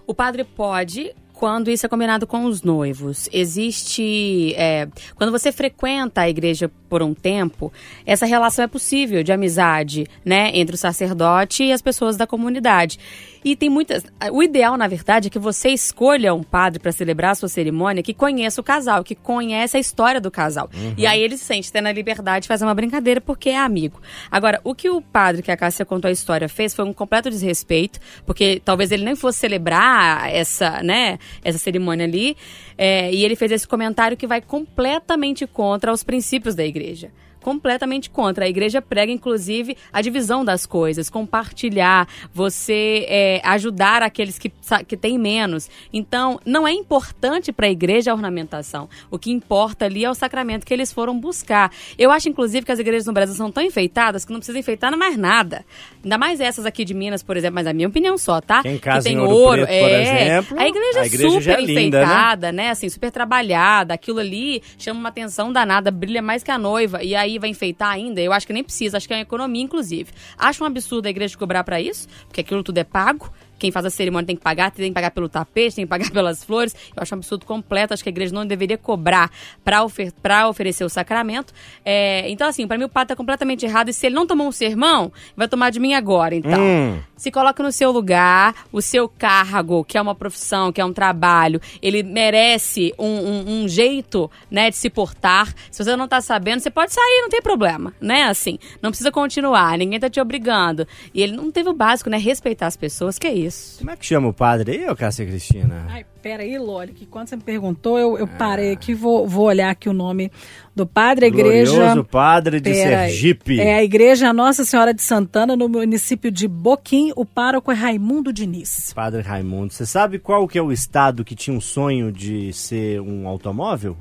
O padre pode, quando isso é combinado com os noivos. Existe. É, quando você frequenta a igreja por um tempo, essa relação é possível de amizade, né? Entre o sacerdote e as pessoas da comunidade. E tem muitas. O ideal, na verdade, é que você escolha um padre para celebrar a sua cerimônia que conheça o casal, que conhece a história do casal. Uhum. E aí ele se sente tendo a liberdade de fazer uma brincadeira porque é amigo. Agora, o que o padre que a Cássia contou a história fez foi um completo desrespeito, porque talvez ele nem fosse celebrar essa, né, essa cerimônia ali. É, e ele fez esse comentário que vai completamente contra os princípios da igreja completamente contra. A igreja prega, inclusive, a divisão das coisas, compartilhar, você é, ajudar aqueles que, que têm menos. Então, não é importante para a igreja a ornamentação. O que importa ali é o sacramento que eles foram buscar. Eu acho, inclusive, que as igrejas no Brasil são tão enfeitadas que não precisa enfeitar mais nada. Ainda mais essas aqui de Minas, por exemplo, mas a minha opinião só, tá? Quem casa que tem em Ouro, ouro, Preto, é. exemplo, a igreja, a igreja super já é linda, né? enfeitada, né? Assim, super trabalhada. Aquilo ali chama uma atenção danada, brilha mais que a noiva. E aí aí vai enfeitar ainda? Eu acho que nem precisa, acho que é uma economia, inclusive. Acho um absurdo a igreja cobrar para isso, porque aquilo tudo é pago. Quem faz a cerimônia tem que pagar, tem que pagar pelo tapete, tem que pagar pelas flores. Eu acho um absurdo completo. Acho que a igreja não deveria cobrar para ofer oferecer o sacramento. É, então, assim, para mim o padre tá completamente errado. E se ele não tomou um sermão, vai tomar de mim agora. Então, Hum. se coloca no seu lugar, o seu cargo, que é uma profissão, que é um trabalho, ele merece um, um- um jeito, né, de se portar. Se você não tá sabendo, você pode sair, não tem problema, né? Assim, não precisa continuar, ninguém tá te obrigando. E ele não teve o básico, né? Respeitar as pessoas, que é isso. Como é que chama o padre aí, ô Cássia Cristina? Ai, peraí, Loli, que quando você me perguntou, eu, eu parei aqui, vou, vou olhar aqui o nome do padre, a igreja... Glorioso padre de Pera. Sergipe. É a igreja Nossa Senhora de Santana, no município de Boquim, o pároco é Raimundo Diniz. Padre Raimundo, você sabe qual que é o estado que tinha um sonho de ser um automóvel?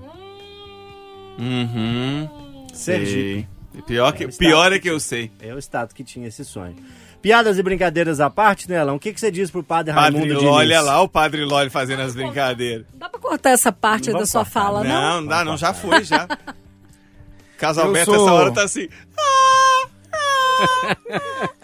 Uhum. Sergipe. Sei. Pior, que, É, pior é que eu sei. É o estado que tinha esse sonho. Piadas e brincadeiras à parte, Nelão, o que, que você diz pro padre Padre Raimundo Loli, Diniz? olha lá o Padre Loli fazendo as brincadeiras. Dá pra cortar essa parte Não da sua cortar, fala, não? Não, não dá, não, já foi, já. Casalberto sou- essa hora tá assim.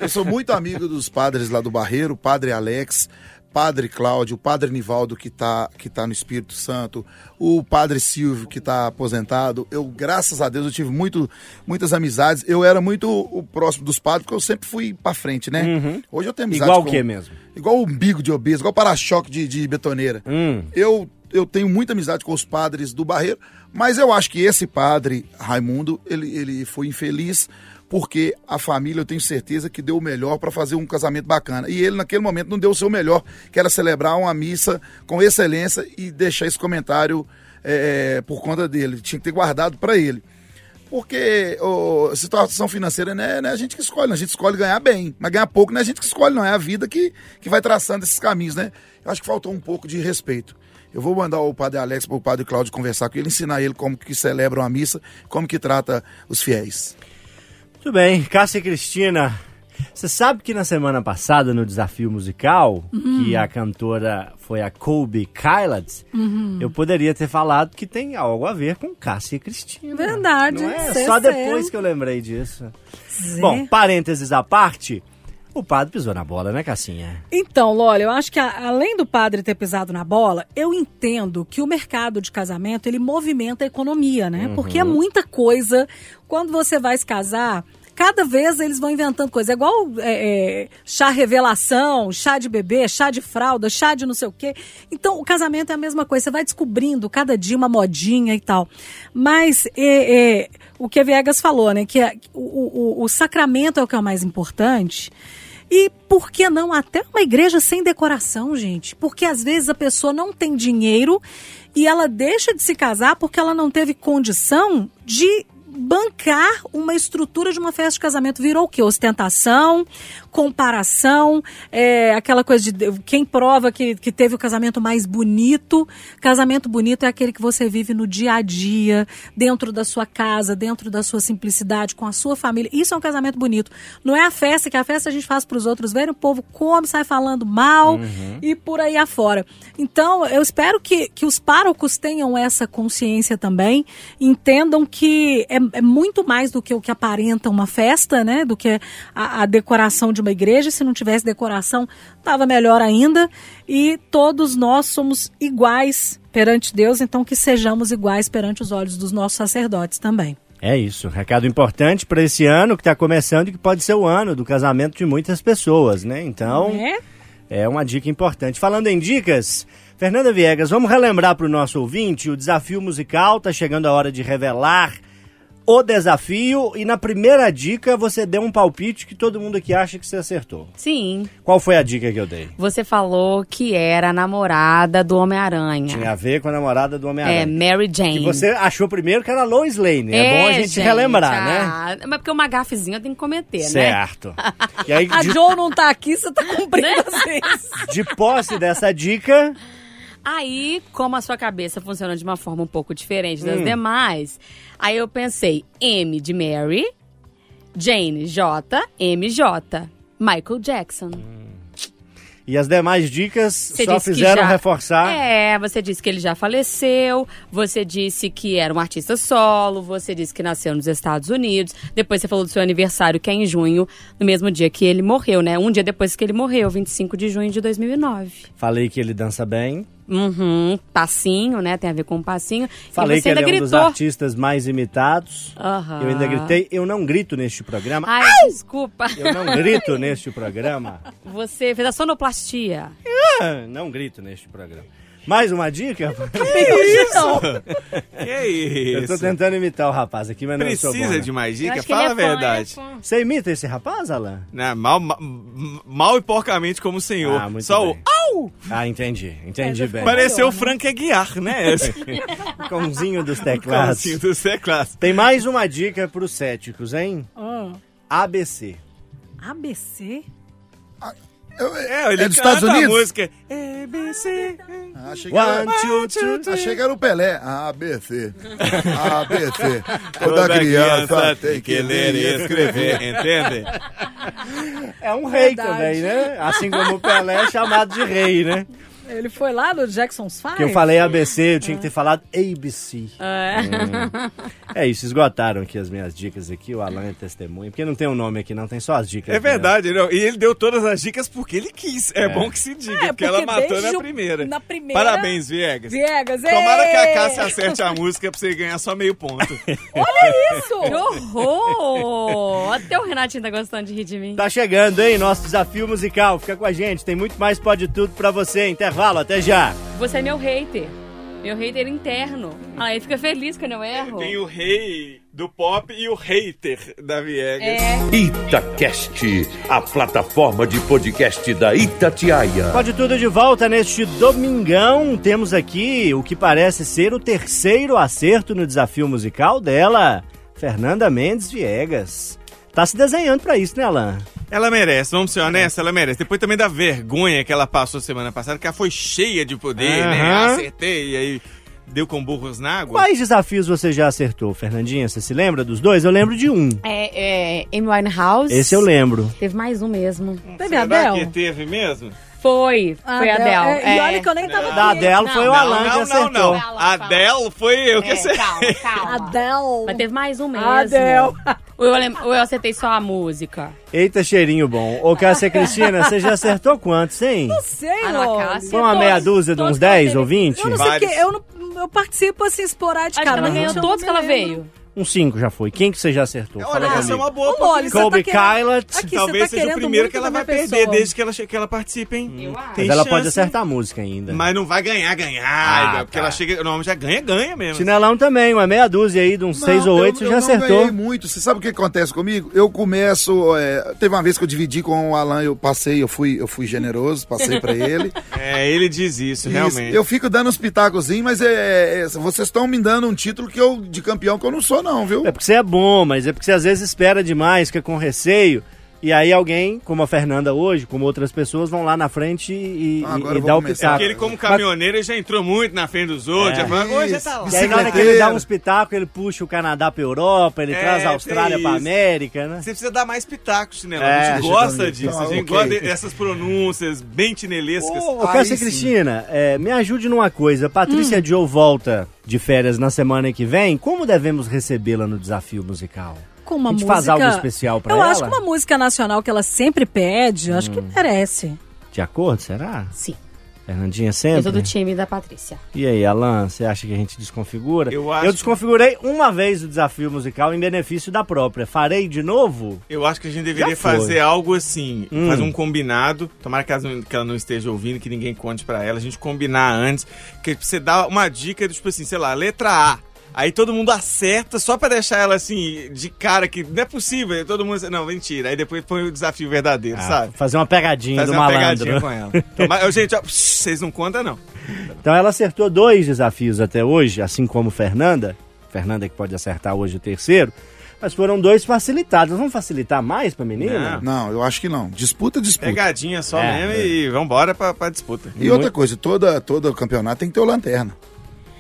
Eu sou muito amigo dos padres lá do Barreiro, padre Alex, padre Cláudio, padre Nivaldo que tá, que tá no Espírito Santo, o padre Silvio que tá aposentado. Eu, graças a Deus, eu tive muito, muitas amizades. Eu era muito o próximo dos padres, porque eu sempre fui pra frente, né? Hoje eu tenho amizade Igual o que mesmo? Igual o umbigo de obeso, igual para-choque de, de betoneira. Hum. Eu, eu tenho muita amizade com os padres do Barreiro, mas eu acho que esse padre, Raimundo, ele, ele foi infeliz porque a família, eu tenho certeza que deu o melhor para fazer um casamento bacana. E ele, naquele momento, não deu o seu melhor, que era celebrar uma missa com excelência e deixar esse comentário é, por conta dele. Tinha que ter guardado para ele. Porque a situação financeira não é, não é a gente que escolhe, não. a gente escolhe ganhar bem. Mas ganhar pouco não é a gente que escolhe, não. É a vida que, que vai traçando esses caminhos, né? Eu acho que faltou um pouco de respeito. Eu vou mandar o padre Alex para o padre Cláudio conversar com ele, ensinar ele como que celebra uma missa, como que trata os fiéis. Tudo bem, Cássia Cristina. Você sabe que na semana passada, no desafio musical, que a cantora foi a Colby Kylat, eu poderia ter falado que tem algo a ver com Cássia Cristina. Verdade, Não é? Só depois que eu lembrei disso. Zé. Bom, parênteses à parte, o padre pisou na bola, né, Cassinha? Então, Loli, eu acho que a- além do padre ter pisado na bola, eu entendo que o mercado de casamento ele movimenta a economia, né? Porque é muita coisa. Quando você vai se casar, cada vez eles vão inventando coisa. É igual é, é, chá revelação, chá de bebê, chá de fralda, chá de não sei o quê. Então, o casamento é a mesma coisa. Você vai descobrindo cada dia uma modinha e tal. Mas é, é, o que a Viegas falou, né? Que é- o, o- o sacramento é o que é o mais importante. E por que não até uma igreja sem decoração, gente? Porque às vezes a pessoa não tem dinheiro e ela deixa de se casar porque ela não teve condição de bancar uma estrutura de uma festa de casamento virou o quê? Ostentação, comparação, é, aquela coisa de quem prova que, que teve o casamento mais bonito. Casamento bonito é aquele que você vive no dia a dia, dentro da sua casa, dentro da sua simplicidade, com a sua família. Isso é um casamento bonito. Não é a festa, que a festa a gente faz para os outros verem, o povo come, sai falando mal Uhum. e por aí afora. Então, eu espero que, que os párocos tenham essa consciência também, entendam que é, é muito mais do que o que aparenta uma festa, né? Do que a, a decoração de uma igreja. Se não tivesse decoração, estava melhor ainda. E todos nós somos iguais perante Deus, então que sejamos iguais perante os olhos dos nossos sacerdotes também. É isso, recado importante para esse ano que está começando e que pode ser o ano do casamento de muitas pessoas, né? Então, É? é uma dica importante. Falando em dicas, Fernanda Viegas, vamos relembrar para o nosso ouvinte o desafio musical. Tá chegando a hora de revelar o desafio e na primeira dica você deu um palpite que todo mundo aqui acha que você acertou. Sim. Qual foi a dica que eu dei? Você falou que era a namorada do Homem-Aranha. Tinha a ver com a namorada do É, Homem-Aranha. Mary Jane. Que você achou primeiro que era Lois Lane. É, bom a gente, relembrar, né? ah, Mas porque uma gafezinha tem que cometer, né? Certo. E aí, A de, Jo não tá aqui, você tá cumprindo Né? as de posse dessa dica, Aí, como a sua cabeça funciona de uma forma um pouco diferente Hum. das demais, aí eu pensei M de Mary, Jane J, MJ, Michael Jackson. e as demais dicas Você só fizeram já- reforçar. É, você disse que ele já faleceu, você disse que era um artista solo, você disse que nasceu nos Estados Unidos, depois você falou do seu aniversário, que é em junho, no mesmo dia que ele morreu, né? Um dia depois que ele morreu, 25 de junho de 2009. Falei que ele dança bem. Uhum, passinho, né? Tem a ver com passinho. Falei e você que ele é um dos artistas mais imitados. Aham. Eu ainda gritei. Eu não grito neste programa. Ai, desculpa. Eu não grito neste programa. Você fez a sonoplastia. Ah, Não grito neste programa. Mais uma dica? Não. Que Eu tô isso? tentando imitar o rapaz aqui, mas não sou bom. Precisa né? de mais dica? que Fala a é fã, verdade. ele é fã. Você imita esse rapaz, Alan? Não, mal, mal, mal e porcamente como o senhor. Ah, muito Só bem. o au! Ah, entendi. Entendi bem. Pareceu o Frank Aguiar, né? Cãozinho dos teclados. Calcinho do teclados. Tem mais uma dica pros céticos, hein? Ah, ABC. ABC? É, ele É dos Estados Unidos? a música. ABC. Ah, achei, que era, One, two, three. achei que era o Pelé. ABC. ABC. Toda criança tem que ler e escrever. Entende? É um rei Verdade. também, né? Assim como o Pelé é chamado de rei, né? Ele foi lá no Jackson's Five? Que eu falei ABC, eu tinha que ter falado ABC. É. Hum. É isso, esgotaram aqui as minhas dicas aqui, o Alan é testemunha, porque não tem o um nome aqui, não, tem só as dicas. É verdade, não. E ele deu todas as dicas porque ele quis. É, É. bom que se diga, É, porque ela porque matou desde na primeira. na primeira- Parabéns, Viegas. Viegas, Tomara ê! que a Cássia acerte a música pra você ganhar só meio ponto. Olha isso! Que horror! Até o Renatinho tá gostando de rir de mim. Tá chegando, hein? Nosso desafio musical. Fica com a gente, tem muito mais Pode Tudo pra você. Intervalo, até já. Você é meu hater. Meu hater interno. Ah, ele fica feliz quando eu erro. Tem o rei do pop e o hater da Viegas. É. Itacast, a plataforma de podcast da Itatiaia. Pode Tudo de volta neste domingão. Temos aqui o que parece ser o terceiro acerto no desafio musical dela, Fernanda Mendes Viegas. Tá se desenhando pra isso, né, Alan? Ela merece, vamos ser honestos, ela merece. Depois também da vergonha que ela passou semana passada, que ela foi cheia de poder, né? Aham. Acertei, e aí deu com burros na água. Quais desafios você já acertou, Fernandinha? Você se lembra dos dois? Eu lembro de um. É, é Amy Winehouse. Esse eu lembro. Teve mais um mesmo. Teve Será Adele? que teve mesmo? Foi. Foi a Adele. É, E É. olha que eu nem tava Da. Adele foi o Não, Alan que não, não, acertou. não. Fala, A fala. Adele foi eu que É, acertei. calma, calma. Adele. Mas teve mais um mesmo. Adele. Ou eu, ou eu acertei só a música. Eita, cheirinho bom. Ô, Cássia Cristina, você já acertou quantos, hein? Não sei, Ah, não. Foi uma meia dúzia de uns todos 10 teve- ou 20? Eu não sei o que, eu, não, eu participo assim Acho que esporadicamente. ela ganhou todos que ela veio. Uns 5 já foi. Quem que você já acertou? Olha, Fala essa é uma boa você Colby tá querendo- Kylat. Aqui, Talvez tá seja o primeiro que ela vai minha perder pessoa. desde que ela, que ela participa, hein? Eu acho. Tem Mas ela pode acertar a música ainda. Mas não vai ganhar, ganhar, Ah, porque tá. ela chega. Normalmente já ganha, ganha mesmo. Chinelão também, uma meia dúzia aí, de uns 6 Não, ou eu- 8 você eu já acertou. ganhei muito. Você sabe o que acontece comigo? Eu começo. é, teve uma vez que eu dividi com o Alan, eu passei, eu fui, eu fui generoso, passei pra ele. É, ele diz isso, Isso. realmente. Eu fico dando uns pitacozinhos, mas é, é, vocês estão me dando um título que eu, de campeão que eu não sou, não, viu? É porque você é bom, mas é porque você às vezes espera demais, fica com receio. E aí alguém, como a Fernanda hoje, como outras pessoas, vão lá na frente e, Ah, e dá o pitaco. Porque ele, como caminhoneiro, ele já entrou muito na frente dos outros. É. Já falou, hoje já tá lá. E aí na hora que ele dá uns pitacos, ele puxa o Canadá pra Europa, ele É, traz a Austrália pra. América, né? Você precisa dar mais pitacos, Chinelo. É, a gente gosta disso. Então, a gente ok. gosta dessas pronúncias bem chinelescas. Ô, Aí Cássia. Cristina, é, me ajude numa coisa. Hum. Patrícia Joe volta de férias na semana que vem. Como devemos recebê-la no desafio musical? Com uma a gente música... faz algo especial pra eu ela? Hum. acho que uma música nacional que ela sempre pede, eu acho que merece. De acordo, será? Sim. Fernandinha Eu sempre? sou do time da Patrícia. E aí, Alan, você acha que a gente desconfigura? Eu acho que- desconfigurei uma vez o desafio musical em benefício da própria. Farei de novo? Eu acho que a gente deveria fazer algo assim, Hum. fazer um combinado. Tomara que ela, não, que ela não esteja ouvindo, que ninguém conte pra ela. A gente combinar antes, que você dá uma dica, tipo assim, sei lá, letra A. Aí todo mundo acerta só pra deixar ela assim, de cara, que não é possível. Aí Todo mundo. Não, mentira. Aí depois põe o desafio verdadeiro, Ah, sabe? fazer uma pegadinha Fazer do uma malandro. pegadinha com ela. Então, mas, gente, ó, vocês não contam, não. Então ela acertou dois desafios até hoje, assim como Fernanda. Fernanda que pode acertar hoje o terceiro. Mas foram dois facilitados. Vamos facilitar mais pra menina? Não, eu acho que não. Disputa, disputa. Pegadinha só É, mesmo é. e vambora pra, pra disputa. E outra coisa, toda, todo campeonato tem que ter o lanterna.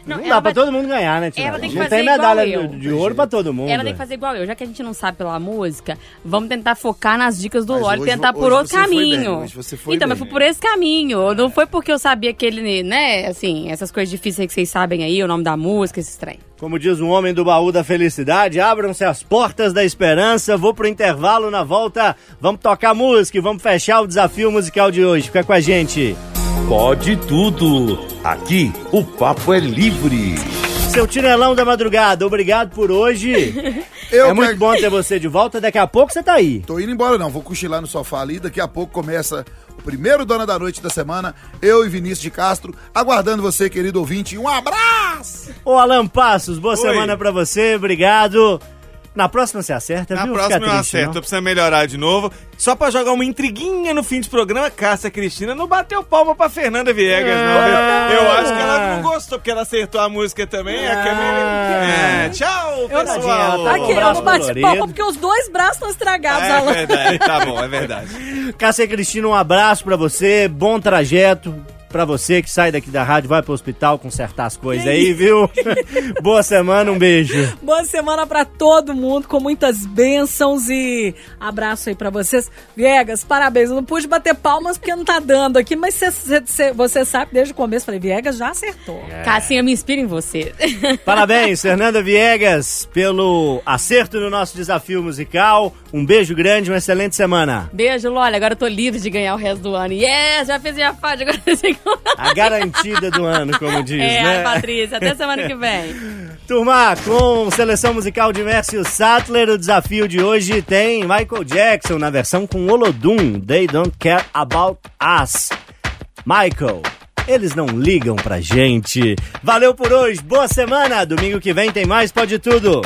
Não, ela dá pra todo mundo ganhar, né, Tia? Ela tem que Não fazer tem igual medalha eu. de, de ouro pra todo mundo. Ela tem que fazer igual eu, já que a gente não sabe pela música, vamos tentar focar nas dicas do Lore e hoje tentar por outro você foi bem, caminho. hoje você foi então, bem. mas fui por esse caminho. Não foi porque eu sabia que ele, né, assim, essas coisas difíceis que vocês sabem aí, o nome da música, esse trem. Como diz um homem do baú da felicidade, abram-se as portas da esperança. Vou pro intervalo na volta. Vamos tocar música e vamos fechar o desafio musical de hoje. Fica com a gente. Pode tudo. Aqui o papo é livre. Seu Tirelão da Madrugada, obrigado por hoje. Eu é muito quero- bom ter você de volta. Daqui a pouco você tá aí. Tô indo embora não, vou cochilar no sofá ali, daqui a pouco começa primeiro Dona da Noite da semana, eu e Vinícius de Castro, aguardando você, querido ouvinte, um abraço! Ô Alan Passos, boa Oi. semana pra você. Obrigado. Na próxima você acerta, Na viu? próxima Fica eu triste, acerto, não? eu preciso melhorar de novo. Só pra jogar uma intriguinha no fim de programa, Cássia Cristina não bateu palma pra Fernanda Viegas, não. Eu acho que ela não gostou, porque ela acertou a música também. É, que é, é, tchau, Eu pessoal. tá Aqui, eu não bati palma porque os dois braços estão estragados, É Alan. verdade, tá bom, é verdade. Cássia Cristina, um abraço pra você, bom trajeto. Pra você que sai daqui da rádio, vai pro hospital consertar as coisas aí, viu? Boa semana, um beijo. Boa semana pra todo mundo, com muitas bênçãos e abraço aí pra vocês. Viegas, parabéns. Eu não pude bater palmas porque não tá dando aqui, mas cê- cê- cê- você sabe desde o começo, falei, Viegas já acertou. É. Cassinha, me inspira em você. Parabéns, Fernanda Viegas, pelo acerto no nosso desafio musical. Um beijo grande, uma excelente semana. Beijo, Lolly. Agora eu tô livre de ganhar o resto do ano. Yes, já fiz minha parte, agora eu sei A garantida do ano, como diz, É, né? Patrícia. Até semana que vem. Turma, com seleção musical de Mércio Sattler, o desafio de hoje tem Michael Jackson na versão com Olodum, They Don't Care About Us. Michael, eles não ligam pra gente. Valeu por hoje, boa semana. Domingo que vem tem mais Pode Tudo.